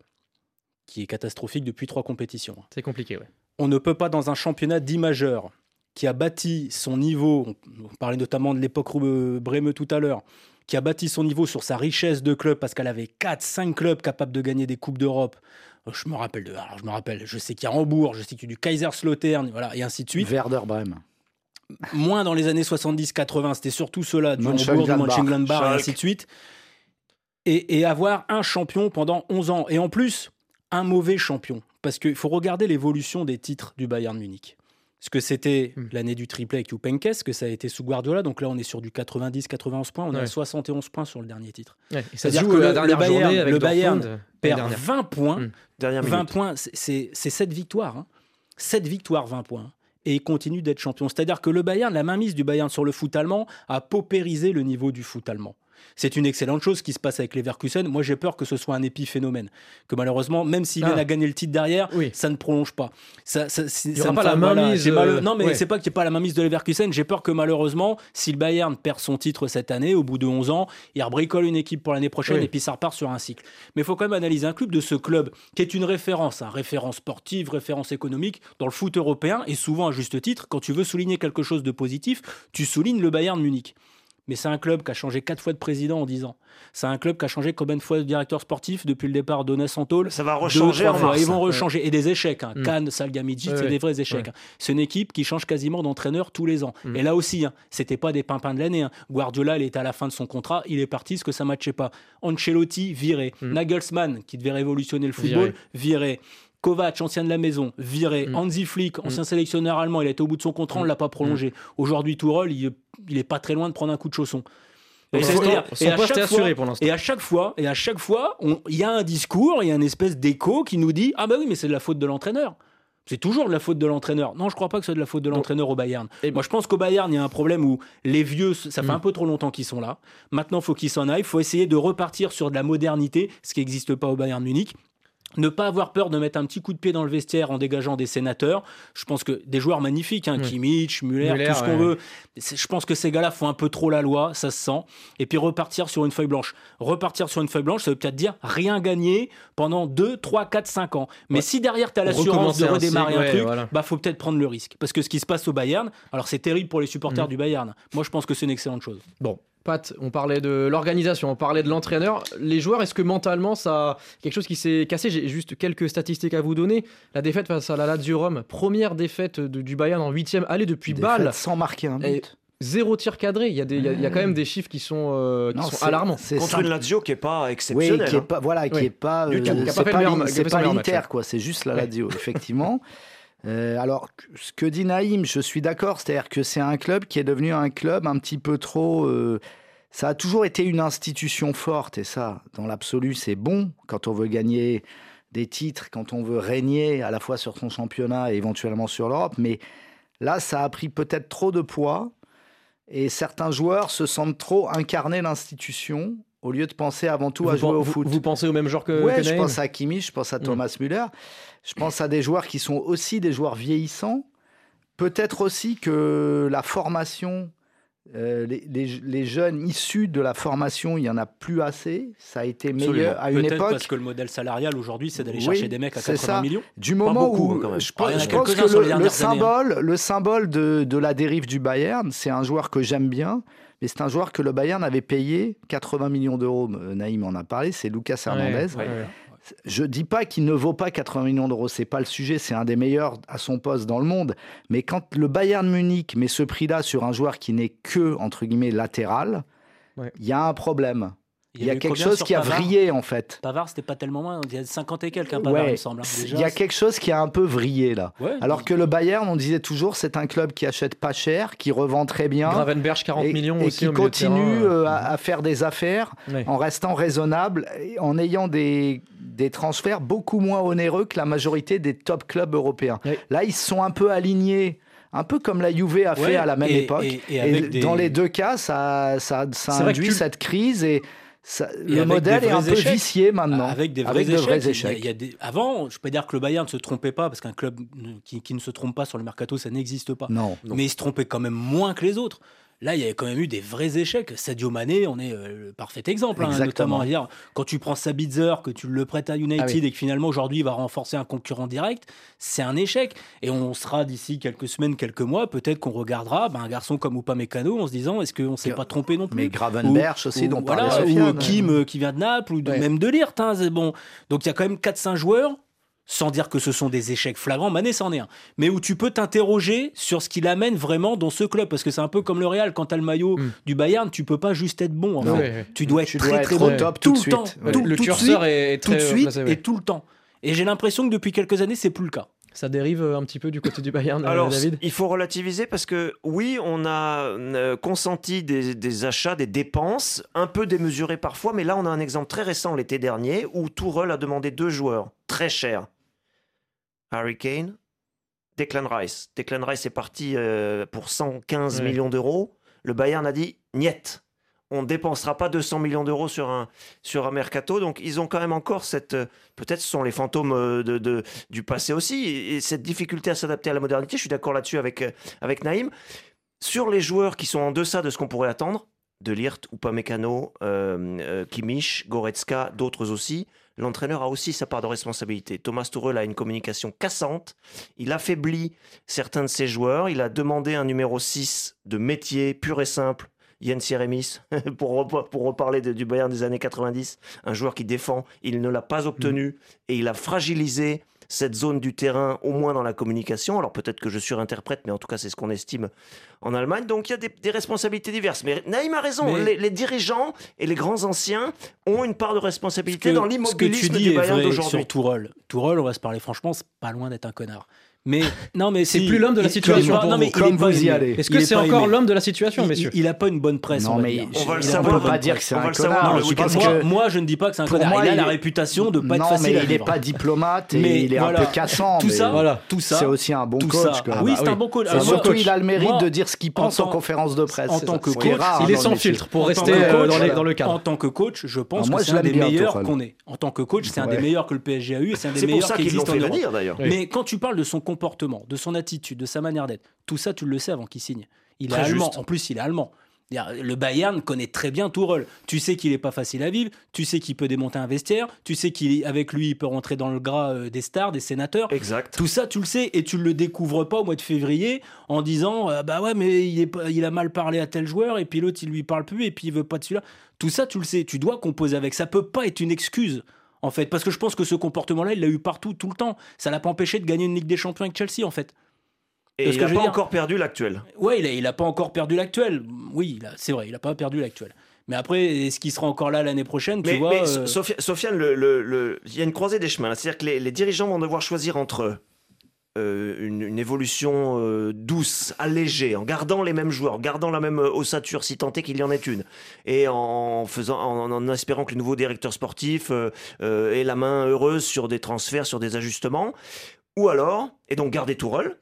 qui est catastrophique depuis trois compétitions. C'est compliqué, oui. On ne peut pas, dans un championnat dit majeur, qui a bâti son niveau, on parlait notamment de l'époque Breme tout à l'heure, qui a bâti son niveau sur sa richesse de clubs, parce qu'elle avait 4-5 clubs capables de gagner des Coupes d'Europe. Je me rappelle de. Alors, je me rappelle, je sais qu'il y a Hambourg, je sais qu'il y a du Kaiserslautern, voilà, et ainsi de suite. Werder Brême. Moins dans les années 70-80, c'était surtout ceux-là, du Hambourg, du Mönchengladbach, et ainsi de suite et, avoir un champion pendant 11 ans. Et en plus, un mauvais champion. Parce qu'il faut regarder l'évolution des titres du Bayern Munich. Ce que c'était hmm. l'année du triplé avec Jupenkes, ce que ça a été sous Guardiola? Donc là, on est sur du 90-91 points. On est à 71 points sur le dernier titre. C'est-à-dire que le, Bayern, le Bayern perd 20 points. 20 hmm. points, c'est 7 victoires. Hein. 7 victoires, 20 points et il continue d'être champion. C'est-à-dire que le Bayern, la mainmise du Bayern sur le foot allemand a paupérisé le niveau du foot allemand c'est une excellente chose qui se passe avec les Verkusen. Moi, j'ai peur que ce soit un épiphénomène. Que malheureusement, même s'il vient ah. à gagner le titre derrière, ça ne prolonge pas. Ça, ça, il n'y aura pas la mainmise. Euh, non, mais c'est pas qu'il n'y ait pas la mainmise de Leverkusen. J'ai peur que malheureusement, si le Bayern perd son titre cette année, au bout de 11 ans, il rebricole une équipe pour l'année prochaine et puis ça repart sur un cycle. Mais il faut quand même analyser un club de ce club qui est une référence, hein, référence sportive, référence économique dans le foot européen et souvent à juste titre. Quand tu veux souligner quelque chose de positif, tu soulignes le Bayern Munich mais c'est un club qui a changé quatre fois de président en dix ans. C'est un club qui a changé combien de fois de directeur sportif depuis le départ d'Ones Santol Ça va rechanger Ils vont rechanger. Et des échecs. Hein. Mm. Cannes, Salgamidji, c'est des vrais échecs. Hein. C'est une équipe qui change quasiment d'entraîneur tous les ans. Mm. Et là aussi, hein, c'était pas des pimpins de l'année. Hein. Guardiola, il était à la fin de son contrat, il est parti, ce que ça matchait pas. Ancelotti, viré. Mm. Nagelsmann, qui devait révolutionner le football, viré. Kovac, ancien de la maison, viré. Mm. Hansi Flick, ancien mm. sélectionneur allemand, il a été au bout de son contrat, on ne mm. l'a pas prolongé. Aujourd'hui, Tourelle, il, il est pas très loin de prendre un coup de chausson. Et, à chaque fois, pour et à chaque fois, et à chaque fois, il y a un discours, il y a une espèce d'écho qui nous dit ah bah oui, mais c'est de la faute de l'entraîneur. C'est toujours de la faute de l'entraîneur. Non, je crois pas que c'est de la faute de l'entraîneur au Bayern. Et Moi, je pense qu'au Bayern, il y a un problème où les vieux, ça fait un peu trop longtemps qu'ils sont là. Maintenant, il faut qu'ils s'en aillent. Il faut essayer de repartir sur de la modernité, ce qui n'existe pas au Bayern Munich ne pas avoir peur de mettre un petit coup de pied dans le vestiaire en dégageant des sénateurs. Je pense que des joueurs magnifiques, hein, Kimmich, Müller, tout ce qu'on veut. Je pense que ces gars-là font un peu trop la loi, ça se sent. Et puis repartir sur une feuille blanche. Repartir sur une feuille blanche, ça veut peut-être dire rien gagner pendant 2, 3, 4, 5 ans. Mais si derrière tu as l'assurance de redémarrer un, truc, bah faut peut-être prendre le risque. Parce que ce qui se passe au Bayern, alors c'est terrible pour les supporters mm. du Bayern. Moi je pense que c'est une excellente chose. Bon, Pat, on parlait de l'organisation, on parlait de l'entraîneur. Les joueurs, est-ce que mentalement, ça quelque chose qui s'est cassé? J'ai juste quelques statistiques à vous donner. La défaite face à la Lazio Rome, première défaite du Bayern en huitième allée depuis balle. Sans marquer un but. Zéro tir cadré. Il y, a des, il y a, quand même des chiffres qui sont, euh, qui sont alarmants. Contre une Lazio qui n'est pas exceptionnelle. Oui, qui est pas, voilà, qui est pas. Euh, c'est pas, l'Inter, quoi. C'est juste la Lazio, effectivement. Euh, alors, ce que dit Naïm, je suis d'accord. C'est-à-dire que c'est un club qui est devenu un club un petit peu trop. Euh, ça a toujours été une institution forte, et ça, dans l'absolu, c'est bon quand on veut gagner des titres, quand on veut régner à la fois sur son championnat et éventuellement sur l'Europe. Mais là, ça a pris peut-être trop de poids. Et certains joueurs se sentent trop incarner l'institution au lieu de penser avant tout à jouer au foot. Vous pensez au même genre que Ouais, je pense à Kimi, je pense à mm. Thomas Müller, je pense à des joueurs qui sont aussi des joueurs vieillissants. Peut-être aussi que la formation, euh, les, jeunes issus de la formation, il n'y en a plus assez. Ça a été meilleur à une époque. parce que le modèle salarial aujourd'hui, c'est d'aller chercher des mecs à 80 millions. Du moment où je, pense, que le, symbole, hein. le symbole de, de, la dérive du Bayern, c'est un joueur que j'aime bien. Mais c'est un joueur que le Bayern avait payé 80 millions d'euros. Euh, Naïm en a parlé, c'est Lucas Hernandez. Je ne dis pas qu'il ne vaut pas 80 millions d'euros, c'est pas le sujet, c'est un des meilleurs à son poste dans le monde. Mais quand le Bayern Munich met ce prix-là sur un joueur qui n'est que, entre guillemets, latéral, il y a un problème. Il y a, quelque chose qui a vrillé en fait. Pavard, c'était pas tellement moins. Il y a 50 et quelques, un Pavard, il me semble. Hein. il y a quelque chose qui a un peu vrillé là. Alors que le Bayern, on disait toujours, c'est un club qui achète pas cher, qui revend très bien. Gravenberch, 40 millions et aussi. qui continue euh, à, faire des affaires en restant raisonnable, en ayant des, des transferts beaucoup moins onéreux que la majorité des top clubs européens. Là, ils sont un peu alignés un peu comme la Juve a fait à la même époque. Et, dans les deux cas, ça, ça, ça induit cette crise et le modèle est un peu vicié maintenant. Avec des vrais échecs. Il y a, des... Avant, je peux dire que le Bayern ne se trompait pas, parce qu'un club qui, qui, ne se trompe pas sur le mercato, ça n'existe pas. Non. Mais il se trompait quand même moins que les autres. Là, il y avait quand même eu des vrais échecs. Sadio Mané, on est euh, le parfait exemple, hein, notamment. Dire, quand tu prends Sabitzer, que tu le prêtes à United ah et que finalement aujourd'hui il va renforcer un concurrent direct, c'est un échec. Et on sera d'ici quelques semaines, quelques mois, peut-être qu'on regardera ben, un garçon comme Upamecano en se disant est-ce qu'on ne s'est pas trompé non plus Mais Gravenberch aussi, dont voilà, Ou Kim euh, qui vient de Naples, ou même de Lirt. Hein, bon. Donc il y a quand même 4-5 joueurs sans dire que ce sont des échecs flagrants, Mané c'en est un, mais où tu peux t'interroger sur ce qu'il amène vraiment dans ce club, parce que c'est un peu comme le Real, quand tu as le maillot mm. du Bayern, tu peux pas juste être bon, en fait. tu dois être très très bon top tout, le temps, le curseur est, tout de suite et tout le temps. Et j'ai l'impression que depuis quelques années, c'est plus le cas. Ça dérive un petit peu du côté du Bayern, euh, Alors, David? Il faut relativiser parce que oui, on a euh, consenti des, des, achats, des dépenses, un peu démesurées parfois, mais là on a un exemple très récent l'été dernier où Tourelle a demandé deux joueurs très chers Harry Kane, Declan Rice. Declan Rice est parti euh, pour 115 millions d'euros. Le Bayern a dit niet. On ne dépensera pas 200 millions d'euros sur un, sur un mercato. Donc, ils ont quand même encore cette. Euh, peut-être ce sont les fantômes euh, de, du passé aussi. Et cette difficulté à s'adapter à la modernité. Je suis d'accord là-dessus avec, avec Naïm. Sur les joueurs qui sont en deçà de ce qu'on pourrait attendre, de Lirt, Upamecano, euh, Kimmich, Goretzka, d'autres aussi, l'entraîneur a aussi sa part de responsabilité. Thomas Tuchel a une communication cassante. Il affaiblit certains de ses joueurs. Il a demandé un numéro 6 de métier pur et simple. Jens Jeremis, pour, pour reparler du Bayern des années 90, un joueur qui défend, il ne l'a pas obtenu mm. et il a fragilisé cette zone du terrain, au moins dans la communication. Alors peut-être que je surinterprète, mais en tout cas c'est ce qu'on estime en Allemagne. Donc il y a des, responsabilités diverses. Mais Naïm a raison, les, dirigeants et les grands anciens ont une part de responsabilité dans l'immobilisme du Bayern d'aujourd'hui. Sur Tourelle, Tourelle, on va se parler franchement, c'est pas loin d'être un connard. Mais non, mais c'est plus l'homme de la situation. non, mais comme vous y allez. Est-ce que c'est encore l'homme de la situation, messieurs Il a pas une bonne presse. Non, mais on va le savoir. On peut pas dire que c'est un connard. Moi, je ne dis pas que c'est un connard. Il a la réputation de pas être facile. Non, mais il n'est pas diplomate et il est un peu cassant. Tout ça, voilà, tout ça. C'est aussi un bon coach. Oui, c'est un bon coach. Surtout, il a le mérite de dire ce qu'il pense en conférence de presse. En tant que coach, il est sans filtre pour rester dans le cadre. En tant que coach, je pense que c'est un des meilleurs qu'on ait. En tant que coach, c'est un des meilleurs que le PSG a eu et c'est un des meilleurs qui existe en Europe. Mais quand tu parles de son comportement, de son attitude, de sa manière d'être. Tout ça, tu le sais avant qu'il signe. Il est allemand. En plus, il est allemand. Le Bayern connaît très bien Tourelle. Tu sais qu'il n'est pas facile à vivre, tu sais qu'il peut démonter un vestiaire, tu sais qu'avec lui, il peut rentrer dans le gras euh, des stars, des sénateurs. Exact. Tout ça, tu le sais, et tu ne le découvres pas au mois de février en disant euh, Bah ouais, mais il, est, il a mal parlé à tel joueur, et puis l'autre, il lui parle plus, et puis il veut pas de celui-là. Tout ça, tu le sais, tu dois composer avec. Ça peut pas être une excuse en fait. Parce que je pense que ce comportement-là, il l'a eu partout, tout le temps. Ça l'a pas empêché de gagner une Ligue des Champions avec Chelsea, en fait. Et il n'a pas encore perdu l'actuel. Ouais, il n'a pas encore perdu l'actuel. Oui, c'est vrai, il n'a pas perdu l'actuel. Mais après, est-ce qu'il sera encore là l'année prochaine tu vois, mais euh, Sofiane, le, il y a une croisée des chemins. C'est-à-dire que les, dirigeants vont devoir choisir entre euh, une, évolution euh, douce, allégée, en gardant les mêmes joueurs, en gardant la même ossature, si tant est qu'il y en ait une, et en, espérant que le nouveau directeur sportif ait la main heureuse sur des transferts, sur des ajustements, ou alors, et donc garder Tourelle.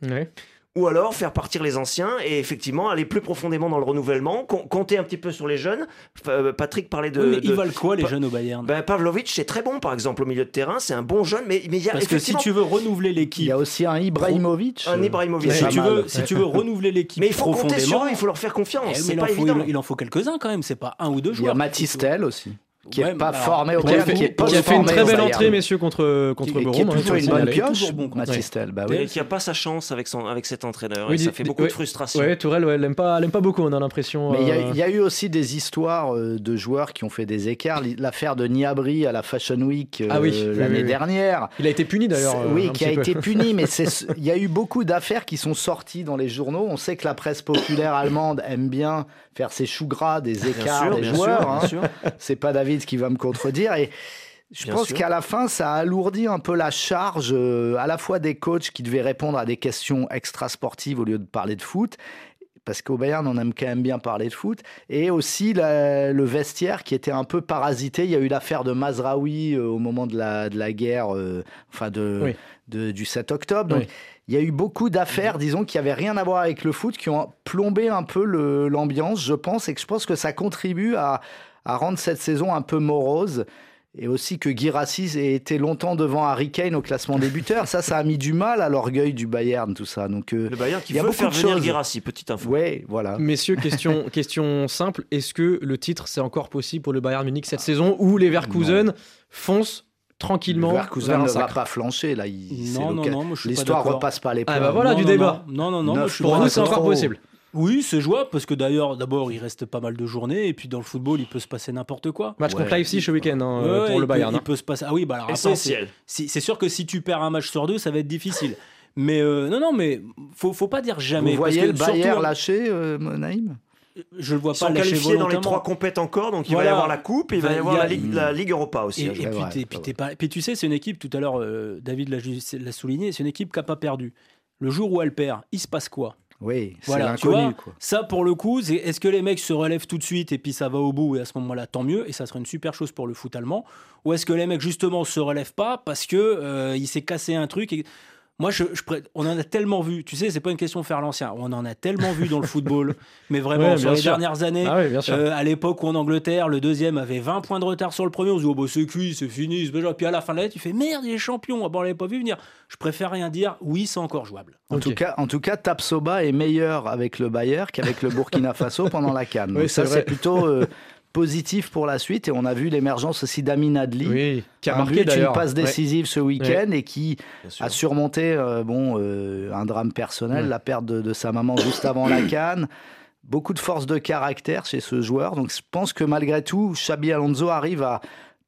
Ou alors faire partir les anciens et effectivement aller plus profondément dans le renouvellement, compter un petit peu sur les jeunes. Euh, Patrick parlait de. mais ils valent quoi les jeunes au Bayern? Ben, Pavlovic, c'est très bon par exemple au milieu de terrain, c'est un bon jeune, mais, mais il y a Parce que si tu veux renouveler l'équipe. Il y a aussi un Ibrahimovic. Un Ibrahimovic. Si, tu veux, si tu veux renouveler l'équipe. Mais il faut compter sur eux, il faut leur faire confiance. Eh, mais pas il, évident. il, en faut quelques-uns quand même, c'est pas un ou deux joueurs. Il y a Matistel aussi qui n'est pas formé au qui, a fait, qui, qui a fait une très belle entrée, messieurs, contre contre Borum. Qui est plutôt une bonne pioche, bon, Matistel. Bah, oui. qui n'a pas sa chance avec son avec cet entraîneur. Oui, et ça fait beaucoup de frustration. Oui, Tourelle, ouais, l'aime pas, l'aime pas beaucoup. On a l'impression. Mais il y, a eu aussi des histoires de joueurs qui ont fait des écarts. L'affaire de Niabri à la Fashion Week ah l'année dernière. Il a été puni d'ailleurs. Oui, qui a été puni, mais il y a eu beaucoup d'affaires qui sont sorties dans les journaux. On sait que la presse populaire allemande aime bien faire ses choux gras des écarts des joueurs. Hein. C'est pas David qui va me contredire. Et je pense qu'à la fin, ça a alourdi un peu la charge euh, à la fois des coachs qui devaient répondre à des questions extra-sportives au lieu de parler de foot. Parce qu'au Bayern, on aime quand même bien parler de foot. Et aussi le vestiaire qui était un peu parasité. Il y a eu l'affaire de Mazraoui euh, au moment de la, de la guerre, euh, enfin de, du 7 octobre. Donc, il y a eu beaucoup d'affaires, disons, qui n'avaient rien à voir avec le foot, qui ont plombé un peu l'ambiance, je pense, et que je pense que ça contribue à, rendre cette saison un peu morose. Et aussi que Girassi ait été longtemps devant Harry Kane au classement des buteurs. Ça, ça a mis du mal à l'orgueil du Bayern, tout ça. Donc, euh, le Bayern qui veut faire venir Girassi, petite info. Oui, voilà. Messieurs, question, question simple. Est-ce que le titre, c'est encore possible pour le Bayern Munich cette saison ou les Verkusen foncent tranquillement. Leverkusen ne va pas flancher là. non, non, non, L'histoire repasse pas les points. Ah bah voilà du débat. Non, non, non. pour vous, c'est encore possible. Oui, c'est jouable parce que d'ailleurs, d'abord, il reste pas mal de journées et puis dans le football, il peut se passer n'importe quoi. Match contre Leipzig ce week-end hein, pour le Bayern. il hein. peut se passer. Ah oui, bah alors essentiel. C'est sûr que si tu perds un match sur deux, ça va être difficile. Mais euh, non, non, mais faut, faut pas dire jamais. Vous voyez le Bayern lâcher, euh, Naïm? Je le vois pas qualifiés dans les trois compètes encore, donc il va y avoir la coupe, et il va y avoir la Ligue, la Ligue Europa aussi. Et, hein. puis, puis, tu sais, c'est une équipe, tout à l'heure, euh, David l'a souligné, c'est une équipe qui n'a pas perdu. Le jour où elle perd, il se passe quoi? Oui, voilà, tu vois, ça pour le coup, est-ce que les mecs se relèvent tout de suite et puis ça va au bout et à ce moment-là tant mieux et ça serait une super chose pour le foot allemand. Ou est-ce que les mecs justement se relèvent pas parce que euh, il s'est cassé un truc et moi, je, on en a tellement vu. Tu sais, c'est pas une question de faire l'ancien. On en a tellement vu dans le football, mais vraiment sur les dernières années. Ah euh, à l'époque où en Angleterre, le deuxième avait 20 points de retard sur le premier, on se dit oh bah, c'est cuit, c'est fini. Puis à la fin de l'année, tu fais merde, il est champion. Ah, bon, on l'avait pas vu venir. Je préfère rien dire. Oui, c'est encore jouable. En tout cas, en tout cas, Tapsoba est meilleur avec le Bayern qu'avec le Burkina Faso pendant la Cannes. Oui, ça, c'est plutôt. Euh, positif pour la suite. Et on a vu l'émergence aussi d'Amin Adli, qui a marqué une passe décisive ce week-end et qui a surmonté euh, bon, euh, un drame personnel, la perte de, sa maman juste avant la canne. Beaucoup de force de caractère chez ce joueur. Donc je pense que malgré tout, Xabi Alonso arrive à,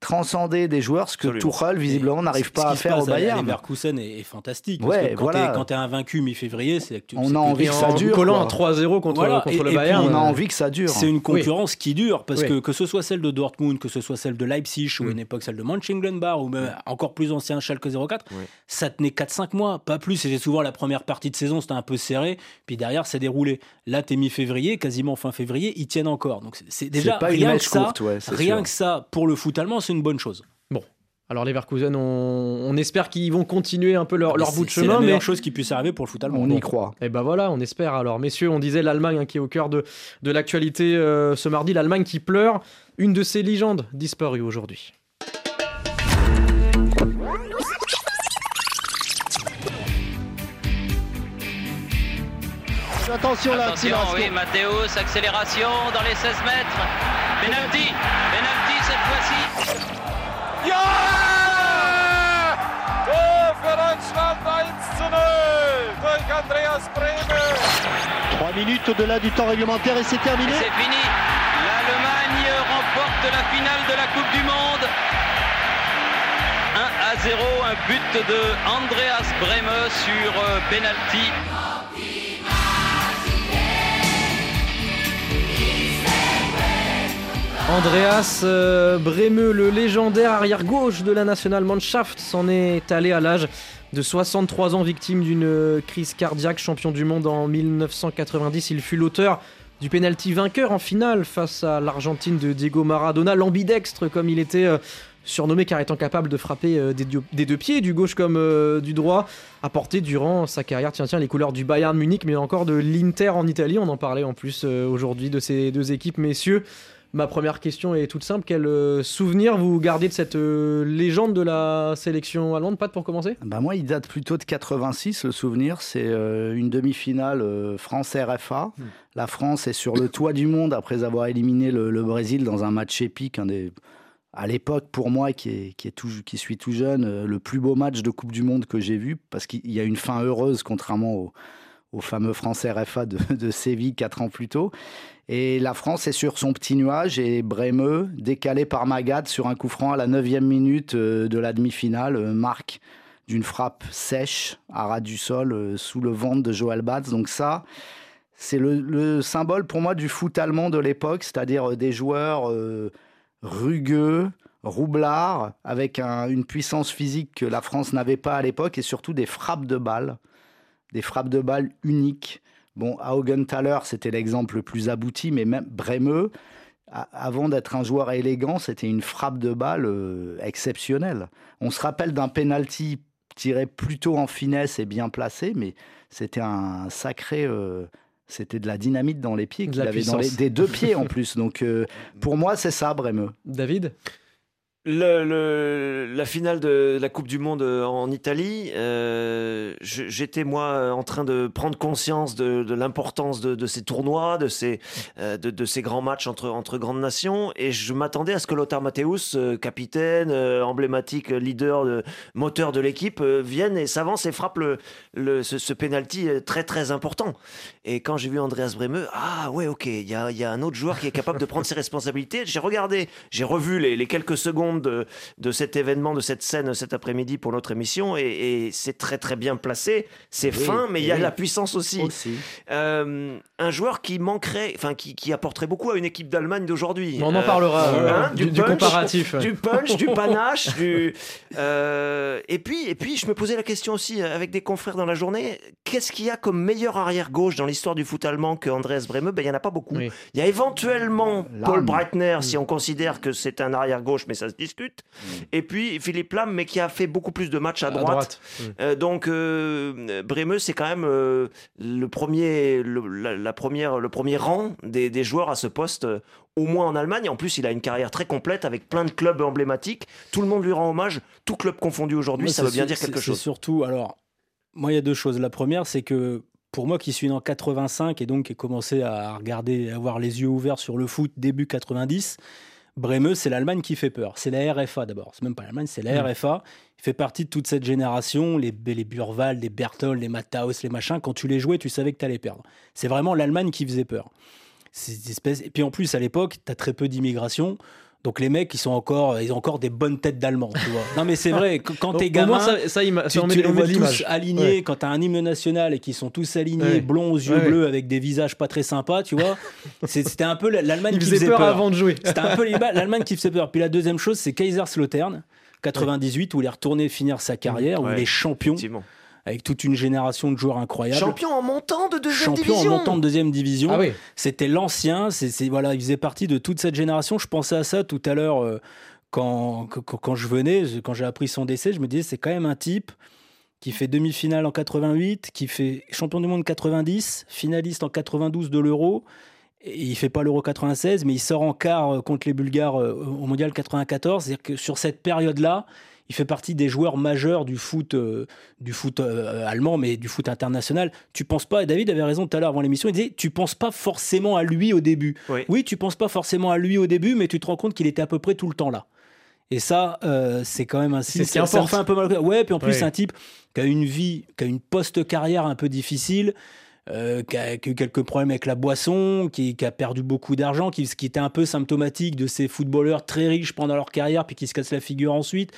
transcender des joueurs, ce que Tuchel visiblement n'arrive pas à faire au Bayern. Leverkusen est, est fantastique. Ouais, quand voilà. tu es, invaincu mi-février, c'est que tu, on a envie que, ça dure. Collant à 3-0 contre, contre le Bayern. on a envie que ça dure. C'est une concurrence qui dure parce que que ce soit celle de Dortmund, que ce soit celle de Leipzig ou à mm. une époque celle de Mönchengladbach ou même encore plus ancien Schalke 04, ça tenait 4-5 mois, pas plus. C'était souvent la première partie de saison, c'était un peu serré, puis derrière c'est déroulé. Là, t'es mi-février, quasiment fin février, ils tiennent encore. Donc c'est déjà pas rien une que ça, rien que ça pour le foot allemand, c'est une bonne chose. Alors les Verkusen, on, espère qu'ils vont continuer un peu leur, leur bout de chemin. C'est la meilleure chose qui puisse arriver pour le foot allemand. On y croit. Et eh ben voilà, on espère. Alors messieurs, on disait l'Allemagne hein, qui est au cœur de, de l'actualité euh, ce mardi. L'Allemagne qui pleure, une de ses légendes disparues aujourd'hui. Attention là, Attention, oui, Mathéus, accélération dans les 16 mètres. Penalty. Ja! für Deutschland 1 zu 0 durch Andreas Bremer. 3 minutes au-delà du temps réglementaire et c'est terminé. C'est fini. L'Allemagne remporte la finale de la Coupe du Monde. 1 à 0, un but de Andreas Breme sur euh, penalty. Andreas euh, Bremeux, le légendaire arrière-gauche de la National Mannschaft, s'en est allé à l'âge de 63 ans, victime d'une crise cardiaque, champion du monde en 1990. Il fut l'auteur du pénalty vainqueur en finale face à l'Argentine de Diego Maradona, l'ambidextre comme il était euh, surnommé car étant capable de frapper euh, des, deux pieds, du gauche comme du droit, a porté durant sa carrière tiens, tiens, les couleurs du Bayern Munich mais encore de l'Inter en Italie. On en parlait en plus aujourd'hui de ces deux équipes, messieurs. Ma première question est toute simple. Quel euh, souvenir vous gardez de cette euh, légende de la sélection allemande? Pat, pour commencer bah Moi, il date plutôt de 86. Le souvenir, c'est euh, une demi-finale France-RFA. Hmm. La France est sur le toit du monde après avoir éliminé le, Brésil dans un match épique. Un des, à l'époque, pour moi, qui, est, qui, est tout, qui suis tout jeune, le plus beau match de Coupe du Monde que j'ai vu, parce qu'il y a une fin heureuse, contrairement au, au fameux France RFA de, Séville quatre ans plus tôt. Et la France est sur son petit nuage et Brémeux, décalé par Magad sur un coup franc à la 9 minute euh, de la demi-finale, euh, marque d'une frappe sèche à ras du sol euh, sous le ventre de Joël Batz. Donc ça, c'est le, symbole pour moi du foot allemand de l'époque, c'est-à-dire des joueurs rugueux, roublards, avec une puissance physique que la France n'avait pas à l'époque et surtout des frappes de balles, des frappes de balles uniques. Bon, Haugenthaler, c'était l'exemple le plus abouti, mais même Bremeux, avant d'être un joueur élégant, c'était une frappe de balle euh, exceptionnelle. On se rappelle d'un penalty tiré plutôt en finesse et bien placé, mais c'était un sacré. Euh, c'était de la dynamite dans les pieds qu'il avait dans les, des deux pieds en plus. Donc euh, pour moi, c'est ça, Bremeux. David? La finale de la Coupe du Monde euh, en Italie, euh, j'étais moi en train de prendre conscience de, l'importance de, ces tournois, de ces, euh, de, ces grands matchs entre, entre grandes nations, et je m'attendais à ce que Lothar Matthäus, euh, capitaine, emblématique leader, de, moteur de l'équipe, vienne et s'avance et frappe le, le, ce, ce penalty très très important. Et quand j'ai vu Andreas Bremeux, ah ouais ok, il y a, y a un autre joueur qui est capable de prendre ses responsabilités. J'ai regardé, j'ai revu les, les quelques secondes de, de cet événement, de cette scène cet après-midi pour notre émission. Et, c'est très très bien placé. C'est fin, mais il y a la puissance aussi. Euh, un joueur qui manquerait, enfin qui, qui, apporterait beaucoup à une équipe d'Allemagne d'aujourd'hui. On en euh, parlera. Hein, du, comparatif. Du punch, du panache, du. Euh, et puis et puis je me posais la question aussi avec des confrères dans la journée. Qu'est-ce qu'il y a comme meilleur arrière gauche dans l'histoire du foot allemand que Andreas Breme? Ben il y en a pas beaucoup. Il y a éventuellement Paul Breitner si on considère que c'est un arrière gauche, mais ça se discute. Mm. Et puis Philippe Lam, mais qui a fait beaucoup plus de matchs à droite. Euh, donc euh, Bremeux, c'est quand même euh, le premier, le, la, première, le premier rang des, des joueurs à ce poste au moins en Allemagne. En plus, il a une carrière très complète avec plein de clubs emblématiques. Tout le monde lui rend hommage, tout club confondu aujourd'hui. Ça veut bien dire quelque chose. Surtout, alors, moi, il y a deux choses. La première, c'est que pour moi qui suis né en 85 et donc qui ai commencé à regarder, à avoir les yeux ouverts sur le foot début 90, Bremeux, c'est l'Allemagne qui fait peur. C'est la RFA d'abord. C'est même pas l'Allemagne, c'est la mm. RFA. Il fait partie de toute cette génération, les, les Burval, les Berthold, les Matthaus, les machins. Quand tu les jouais, tu savais que tu allais perdre. C'est vraiment l'Allemagne qui faisait peur. Et puis en plus, à l'époque, tu as très peu d'immigration. Donc les mecs, ils sont encore, ils ont encore des bonnes têtes d'Allemands, tu vois. Non mais c'est vrai, quand t'es gamin, ça, ça, il tu, tu les vois tous alignés. Quand t'as un hymne national et qu'ils sont tous alignés, blonds aux yeux bleus, avec des visages pas très sympas, tu vois. C'était un peu l'Allemagne qui faisait peur, avant de jouer. C'était un peu l'Allemagne qui faisait peur. Puis la deuxième chose, c'est Kaiserslautern, 98, où il est retourné finir sa carrière, où il est champion avec toute une génération de joueurs incroyables. Champion en montant de deuxième division. Champion en montant de deuxième division. Ah C'était l'ancien. C'est voilà, il faisait partie de toute cette génération. Je pensais à ça tout à l'heure euh, quand, quand, je venais, quand j'ai appris son décès, je me disais c'est quand même un type qui fait demi-finale en 88, qui fait champion du monde 90, finaliste en 92 de l'Euro. Il fait pas l'Euro 96, mais il sort en quart euh, contre les Bulgares euh, au Mondial 94. C'est-à-dire que sur cette période-là, il fait partie des joueurs majeurs du foot, euh, du foot euh, allemand, mais du foot international. Tu penses pas, et David avait raison tout à l'heure avant l'émission, il disait, tu penses pas forcément à lui au début. Oui. tu penses pas forcément à lui au début, mais tu te rends compte qu'il était à peu près tout le temps là. Et ça, euh, c'est quand même un signe. C'est ce un peu mal. Ouais, puis en plus, c'est un type qui a une vie, qui a une post-carrière un peu difficile. Euh, qui, a, eu quelques problèmes avec la boisson, qui, a perdu beaucoup d'argent, qui, ce qui était un peu symptomatique de ces footballeurs très riches pendant leur carrière, puis qui se cassent la figure ensuite.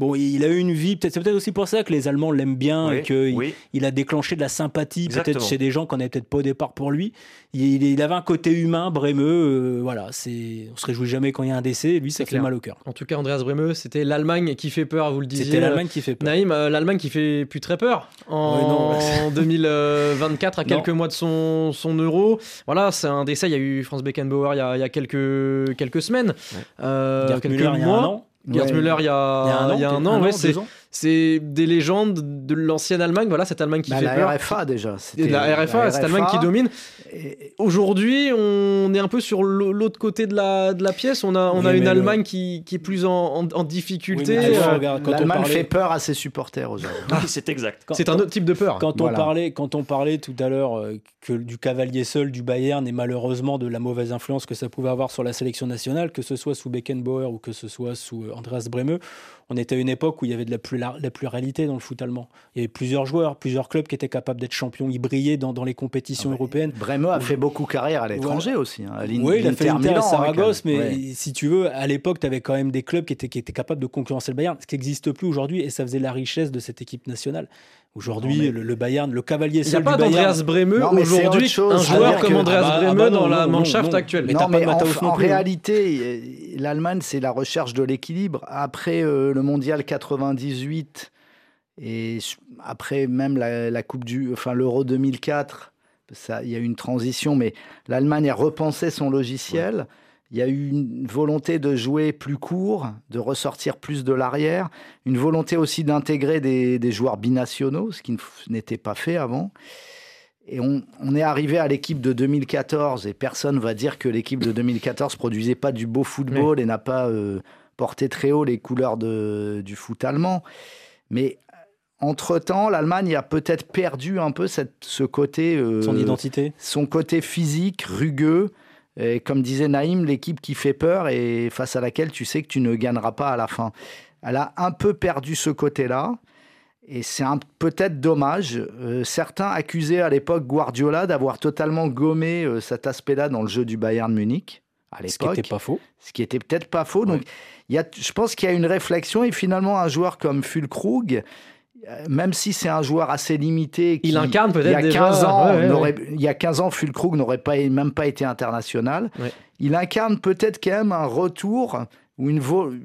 Bon, il a eu une vie, peut-être, c'est peut-être aussi pour ça que les Allemands l'aiment bien et qu'il il a déclenché de la sympathie peut-être chez des gens qu'on n'avait peut-être pas au départ pour lui. Il, avait un côté humain, Brémeux, euh, voilà, c'est, on se réjouit jamais quand il y a un décès, lui ça fait mal au cœur. En tout cas, Andreas Brémeux, c'était l'Allemagne qui fait peur, vous le disiez. C'était l'Allemagne qui fait peur. Naïm, euh, l'Allemagne qui fait plus très peur en, 2024, à quelques mois de son, son euro. Voilà, c'est un décès, il y a eu Franz Beckenbauer il y a, il y a quelques, quelques semaines, euh, quelques mois. Gerd Müller il y a, il y a un, an, ouais, c'est c'est des légendes de l'ancienne Allemagne. Voilà, cette Allemagne qui bah, fait la peur. RFA déjà. La RFA, la cette Allemagne qui domine. Aujourd'hui, on est un peu sur l'autre côté de la, de la pièce. On a, on a une Allemagne qui, qui, est plus en, en, difficulté. Euh, L'Allemagne parlait... fait peur à ses supporters aujourd'hui. oui, c'est exact. C'est un autre type de peur. Quand, on, parlait, quand on parlait tout à l'heure euh, que du cavalier seul du Bayern et malheureusement de la mauvaise influence que ça pouvait avoir sur la sélection nationale, que ce soit sous Beckenbauer ou que ce soit sous euh, Andreas Bremeux, on était à une époque où il y avait de la, la pluralité dans le foot allemand. Il y avait plusieurs joueurs, plusieurs clubs qui étaient capables d'être champions. Ils brillaient dans, dans les compétitions ah européennes. Bremo a fait beaucoup carrière à l'étranger aussi. Hein. Oui, il a fait Inter à Saragosse, mais si tu veux, à l'époque, tu avais quand même des clubs qui étaient, qui étaient capables de concurrencer le Bayern, ce qui n'existe plus aujourd'hui, et ça faisait la richesse de cette équipe nationale. Aujourd'hui, le, Bayern, le cavalier seul du Bayern. Il n'y a pas d'Andreas Bremeux aujourd'hui, un joueur comme Andreas ah, Bremeux ah bah dans la Mannschaft actuelle. Mais, non, mais en, en réalité, l'Allemagne, c'est la recherche de l'équilibre. Après euh, le mondial 98 et après même la, Coupe du, enfin l'Euro 2004, il y a eu une transition, mais l'Allemagne a repensé son logiciel. Il y a eu une volonté de jouer plus court, de ressortir plus de l'arrière, une volonté aussi d'intégrer des, joueurs binationaux, ce qui n'était pas fait avant. Et on, est arrivé à l'équipe de 2014, et personne va dire que l'équipe de 2014 produisait pas du beau football et n'a pas euh, porté très haut les couleurs de, du foot allemand. Mais entre-temps, l'Allemagne a peut-être perdu un peu cette, ce côté... Euh, son identité Son côté physique, rugueux, et comme disait Naïm, l'équipe qui fait peur et face à laquelle tu sais que tu ne gagneras pas à la fin. Elle a un peu perdu ce côté-là. Et c'est peut-être dommage. Euh, certains accusaient à l'époque Guardiola d'avoir totalement gommé euh, cet aspect-là dans le jeu du Bayern Munich. À ce qui n'était pas faux. Ce qui était peut-être pas faux. Donc, y a, je pense qu'il y a une réflexion et finalement un joueur comme Fulkrug, même si c'est un joueur assez limité, il incarne peut-être il y a 15 ans, il y a 15 ans, Fulkrug n'aurait pas même pas été international. Il incarne peut-être quand même un retour ou une,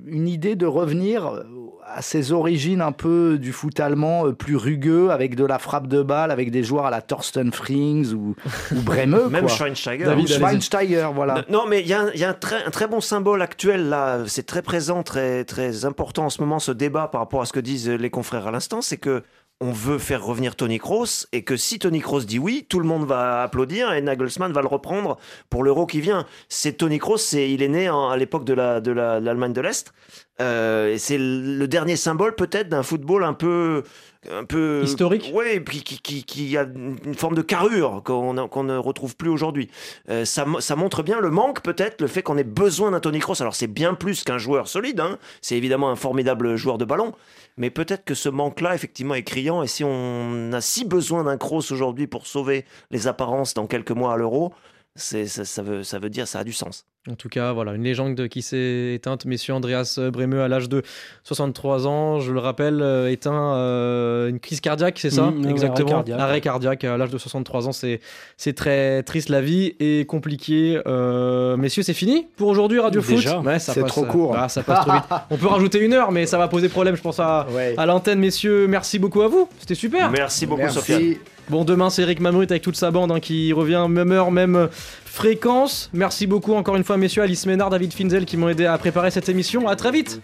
une idée de revenir à ses origines un peu du foot allemand euh, plus rugueux, avec de la frappe de balle, avec des joueurs à la Thorsten Frings ou, ou Bremeux. Même Schweinsteiger. Schweinsteiger, voilà. Non, mais il y a, un, très, un, très, bon symbole actuel là, c'est très présent, très, très important en ce moment, ce débat par rapport à ce que disent les confrères à l'instant, c'est que on veut faire revenir Tony Kroos et que si Tony Kroos dit oui, tout le monde va applaudir et Nagelsmann va le reprendre pour l'euro qui vient. C'est Tony Kroos, il est né à l'époque de la de l'Allemagne de l'Est euh, c'est le dernier symbole peut-être d'un football un peu un peu historique. Oui, qui, qui, qui, a une forme de carrure qu'on ne retrouve plus aujourd'hui. Euh, ça, ça, montre bien le manque peut-être, le fait qu'on ait besoin d'un Tony Kroos. Alors c'est bien plus qu'un joueur solide, hein. c'est évidemment un formidable joueur de ballon, mais peut-être que ce manque-là, effectivement, est criant. Et si on a si besoin d'un Kroos aujourd'hui pour sauver les apparences dans quelques mois à l'Euro, ça, ça, veut, ça veut dire ça a du sens. En tout cas, voilà, une légende qui s'est éteinte. Messieurs Andreas Bremeux, à l'âge de 63 ans, je le rappelle, euh, éteint euh, une crise cardiaque, c'est ça mmh, Exactement. Arrêt cardiaque. à l'âge de 63 ans. C'est, c'est très triste. La vie est compliquée. Euh, messieurs, c'est fini pour aujourd'hui, Radio Foot ouais, C'est trop court. Ah, ça passe trop vite. On peut rajouter une heure, mais ça va poser problème, je pense, à, à l'antenne. Messieurs, merci beaucoup à vous. C'était super. Merci beaucoup, Sophie. Bon, demain, c'est Eric Mamrut avec toute sa bande hein, qui revient même heure, même fréquence. Merci beaucoup encore une fois, messieurs, Alice Ménard, David Finzel qui m'ont aidé à préparer cette émission. À très vite.